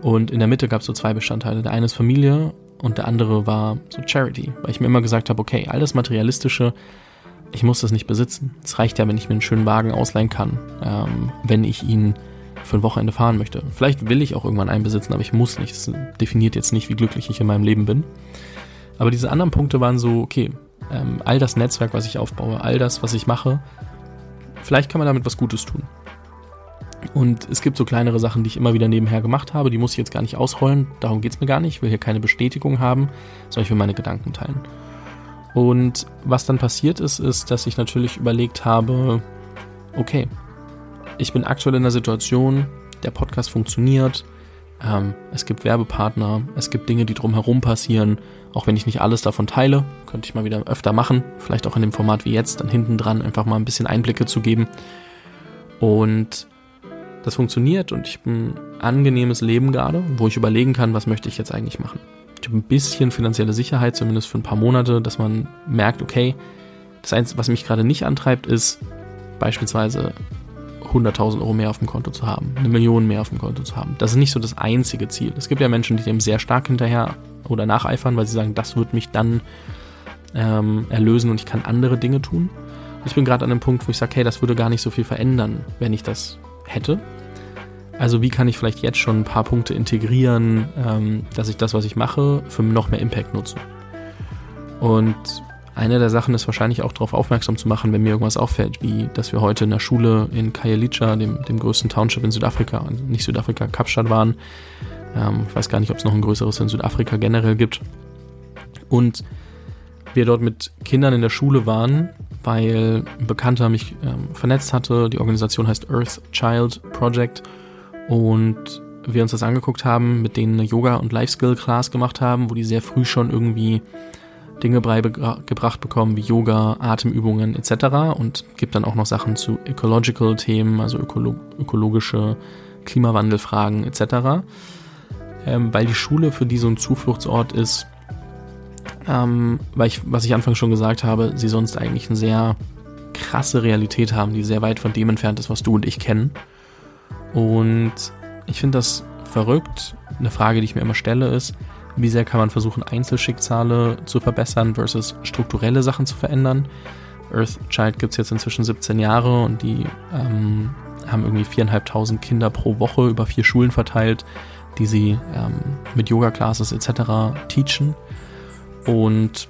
Und in der Mitte gab es so zwei Bestandteile. Der eine ist Familie und der andere war so Charity, weil ich mir immer gesagt habe, okay, alles Materialistische, ich muss das nicht besitzen. Es reicht ja, wenn ich mir einen schönen Wagen ausleihen kann, ähm, wenn ich ihn für ein Wochenende fahren möchte. Vielleicht will ich auch irgendwann einen besitzen, aber ich muss nicht. Das definiert jetzt nicht, wie glücklich ich in meinem Leben bin. Aber diese anderen Punkte waren so, okay, ähm, all das Netzwerk, was ich aufbaue, all das, was ich mache, vielleicht kann man damit was Gutes tun. Und es gibt so kleinere Sachen, die ich immer wieder nebenher gemacht habe, die muss ich jetzt gar nicht ausrollen, darum geht es mir gar nicht, ich will hier keine Bestätigung haben, sondern ich will meine Gedanken teilen. Und was dann passiert ist, ist, dass ich natürlich überlegt habe, okay, ich bin aktuell in der Situation, der Podcast funktioniert, ähm, es gibt Werbepartner, es gibt Dinge, die drumherum passieren, auch wenn ich nicht alles davon teile, könnte ich mal wieder öfter machen, vielleicht auch in dem Format wie jetzt, dann hinten dran einfach mal ein bisschen Einblicke zu geben. Und das funktioniert und ich habe ein angenehmes Leben gerade, wo ich überlegen kann, was möchte ich jetzt eigentlich machen. Ich habe ein bisschen finanzielle Sicherheit, zumindest für ein paar Monate, dass man merkt, okay, das Einzige, was mich gerade nicht antreibt, ist beispielsweise 100.000 Euro mehr auf dem Konto zu haben, eine Million mehr auf dem Konto zu haben. Das ist nicht so das einzige Ziel. Es gibt ja Menschen, die dem sehr stark hinterher oder nacheifern, weil sie sagen, das wird mich dann ähm, erlösen und ich kann andere Dinge tun. Ich bin gerade an einem Punkt, wo ich sage, hey, das würde gar nicht so viel verändern, wenn ich das hätte. Also wie kann ich vielleicht jetzt schon ein paar Punkte integrieren, ähm, dass ich das, was ich mache, für noch mehr Impact nutze. Und eine der Sachen ist wahrscheinlich auch darauf aufmerksam zu machen, wenn mir irgendwas auffällt, wie dass wir heute in der Schule in Khayelitsha, dem, dem größten Township in Südafrika, nicht Südafrika, Kapstadt waren. Ähm, ich weiß gar nicht, ob es noch ein größeres in Südafrika generell gibt. Und wir dort mit Kindern in der Schule waren, weil ein Bekannter mich ähm, vernetzt hatte. Die Organisation heißt Earth Child Project und wir uns das angeguckt haben, mit denen eine Yoga- und Life-Skill-Class gemacht haben, wo die sehr früh schon irgendwie Dinge beigebracht bekommen wie Yoga, Atemübungen etc. Und gibt dann auch noch Sachen zu Ecological-Themen, also ökolo ökologische Klimawandelfragen etc. Ähm, weil die Schule für die so ein Zufluchtsort ist, ähm, weil ich, was ich anfangs schon gesagt habe, sie sonst eigentlich eine sehr krasse Realität haben, die sehr weit von dem entfernt ist, was du und ich kennen. Und ich finde das verrückt. Eine Frage, die ich mir immer stelle, ist, wie sehr kann man versuchen, Einzelschicksale zu verbessern versus strukturelle Sachen zu verändern. Earthchild gibt es jetzt inzwischen 17 Jahre und die ähm, haben irgendwie viereinhalbtausend Kinder pro Woche über vier Schulen verteilt, die sie ähm, mit Yoga-Classes etc. teachen. Und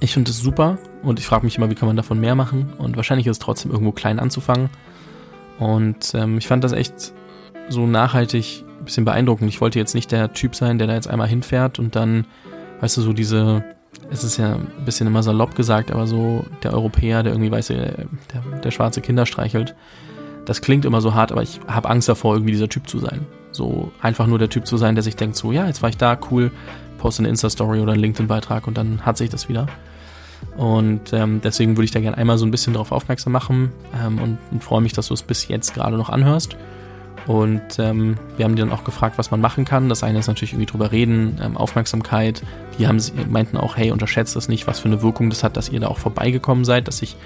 ich finde es super und ich frage mich immer, wie kann man davon mehr machen. Und wahrscheinlich ist es trotzdem irgendwo klein anzufangen. Und ähm, ich fand das echt so nachhaltig ein bisschen beeindruckend. Ich wollte jetzt nicht der Typ sein, der da jetzt einmal hinfährt und dann, weißt du, so diese, es ist ja ein bisschen immer salopp gesagt, aber so der Europäer, der irgendwie, weißt du, der, der schwarze Kinder streichelt. Das klingt immer so hart, aber ich habe Angst davor, irgendwie dieser Typ zu sein. So einfach nur der Typ zu sein, der sich denkt, so, ja, jetzt war ich da, cool, poste eine Insta-Story oder einen LinkedIn-Beitrag und dann hat sich das wieder. Und ähm, deswegen würde ich da gerne einmal so ein bisschen darauf aufmerksam machen ähm, und, und freue mich, dass du es bis jetzt gerade noch anhörst. Und ähm, wir haben die dann auch gefragt, was man machen kann. Das eine ist natürlich irgendwie drüber reden, ähm, Aufmerksamkeit. Die haben, meinten auch, hey, unterschätzt das nicht, was für eine Wirkung das hat, dass ihr da auch vorbeigekommen seid, dass sich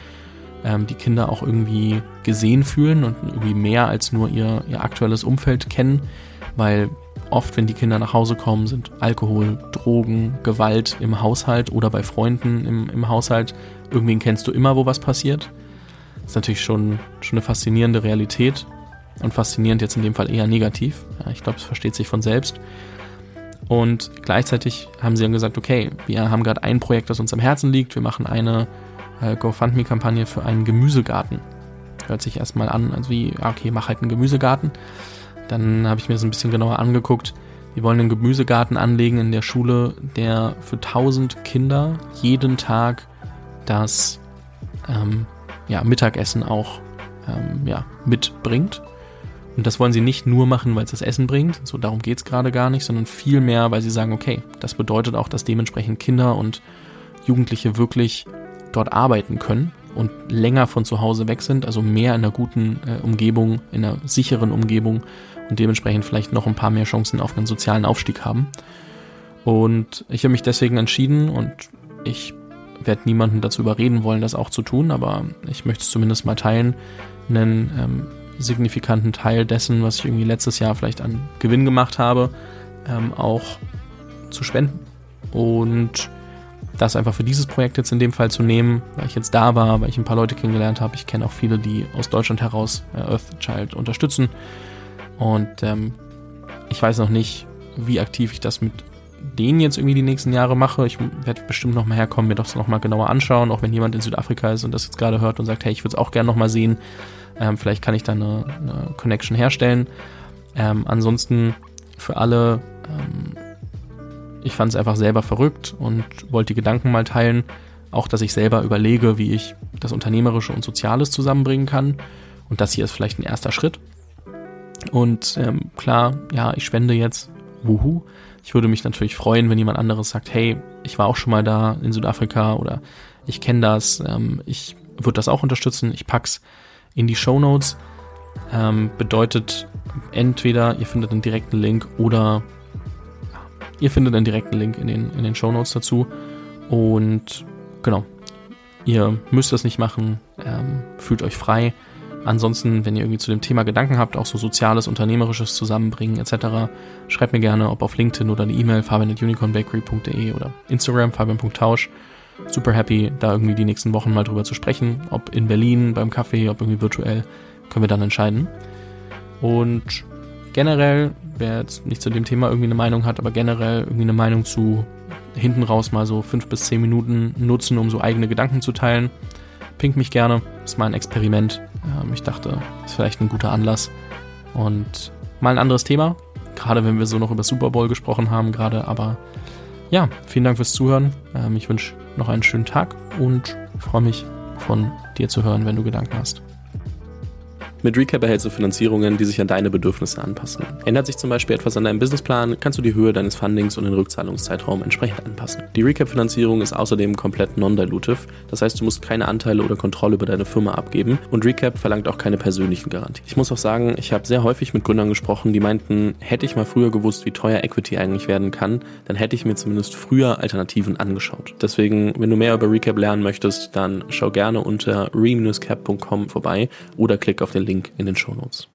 ähm, die Kinder auch irgendwie gesehen fühlen und irgendwie mehr als nur ihr, ihr aktuelles Umfeld kennen. Weil oft, wenn die Kinder nach Hause kommen, sind Alkohol, Drogen, Gewalt im Haushalt oder bei Freunden im, im Haushalt. Irgendwen kennst du immer, wo was passiert. Das ist natürlich schon, schon eine faszinierende Realität und faszinierend jetzt in dem Fall eher negativ. Ja, ich glaube, es versteht sich von selbst. Und gleichzeitig haben sie dann gesagt, okay, wir haben gerade ein Projekt, das uns am Herzen liegt. Wir machen eine äh, GoFundMe-Kampagne für einen Gemüsegarten. Hört sich erstmal an, als wie, okay, mach halt einen Gemüsegarten. Dann habe ich mir das ein bisschen genauer angeguckt. Wir wollen einen Gemüsegarten anlegen in der Schule, der für 1000 Kinder jeden Tag das ähm, ja, Mittagessen auch ähm, ja, mitbringt. Und das wollen sie nicht nur machen, weil es das Essen bringt, so darum geht es gerade gar nicht, sondern vielmehr, weil sie sagen, okay, das bedeutet auch, dass dementsprechend Kinder und Jugendliche wirklich dort arbeiten können und länger von zu Hause weg sind, also mehr in einer guten äh, Umgebung, in einer sicheren Umgebung und dementsprechend vielleicht noch ein paar mehr Chancen auf einen sozialen Aufstieg haben. Und ich habe mich deswegen entschieden und ich werde niemanden dazu überreden wollen, das auch zu tun, aber ich möchte es zumindest mal teilen, einen ähm, signifikanten Teil dessen, was ich irgendwie letztes Jahr vielleicht an Gewinn gemacht habe, ähm, auch zu spenden. Und das einfach für dieses Projekt jetzt in dem Fall zu nehmen, weil ich jetzt da war, weil ich ein paar Leute kennengelernt habe. Ich kenne auch viele, die aus Deutschland heraus äh, Earthchild unterstützen. Und ähm, ich weiß noch nicht, wie aktiv ich das mit denen jetzt irgendwie die nächsten Jahre mache. Ich werde bestimmt nochmal herkommen, mir das nochmal genauer anschauen, auch wenn jemand in Südafrika ist und das jetzt gerade hört und sagt, hey, ich würde es auch gerne nochmal sehen. Ähm, vielleicht kann ich da eine, eine Connection herstellen. Ähm, ansonsten für alle, ähm, ich fand es einfach selber verrückt und wollte die Gedanken mal teilen. Auch, dass ich selber überlege, wie ich das Unternehmerische und Soziales zusammenbringen kann. Und das hier ist vielleicht ein erster Schritt. Und ähm, klar, ja, ich spende jetzt. Wuhu. Ich würde mich natürlich freuen, wenn jemand anderes sagt, hey, ich war auch schon mal da in Südafrika oder ich kenne das, ähm, ich würde das auch unterstützen. Ich pack's in die Show Notes. Ähm, bedeutet entweder ihr findet einen direkten Link oder ihr findet einen direkten Link in den, in den Show Notes dazu. Und genau, ihr müsst das nicht machen, ähm, fühlt euch frei. Ansonsten, wenn ihr irgendwie zu dem Thema Gedanken habt, auch so soziales, unternehmerisches Zusammenbringen etc., schreibt mir gerne, ob auf LinkedIn oder eine E-Mail, fabian.unicornbakery.de oder Instagram, fabian.tausch super happy, da irgendwie die nächsten Wochen mal drüber zu sprechen. Ob in Berlin beim Kaffee, ob irgendwie virtuell, können wir dann entscheiden. Und generell, wer jetzt nicht zu dem Thema irgendwie eine Meinung hat, aber generell irgendwie eine Meinung zu hinten raus mal so fünf bis zehn Minuten nutzen, um so eigene Gedanken zu teilen, pink mich gerne. ist mal ein Experiment. Ähm, ich dachte, ist vielleicht ein guter Anlass. Und mal ein anderes Thema. Gerade wenn wir so noch über Super Bowl gesprochen haben, gerade, aber ja, vielen Dank fürs Zuhören. Ähm, ich wünsche noch einen schönen Tag und freue mich von dir zu hören, wenn du Gedanken hast. Mit Recap erhältst du Finanzierungen, die sich an deine Bedürfnisse anpassen. Ändert sich zum Beispiel etwas an deinem Businessplan, kannst du die Höhe deines Fundings und den Rückzahlungszeitraum entsprechend anpassen. Die Recap-Finanzierung ist außerdem komplett non-dilutive, das heißt, du musst keine Anteile oder Kontrolle über deine Firma abgeben und Recap verlangt auch keine persönlichen Garantien. Ich muss auch sagen, ich habe sehr häufig mit Gründern gesprochen, die meinten, hätte ich mal früher gewusst, wie teuer Equity eigentlich werden kann, dann hätte ich mir zumindest früher Alternativen angeschaut. Deswegen, wenn du mehr über Recap lernen möchtest, dann schau gerne unter re-cap.com vorbei oder klick auf den Link in den Shownotes.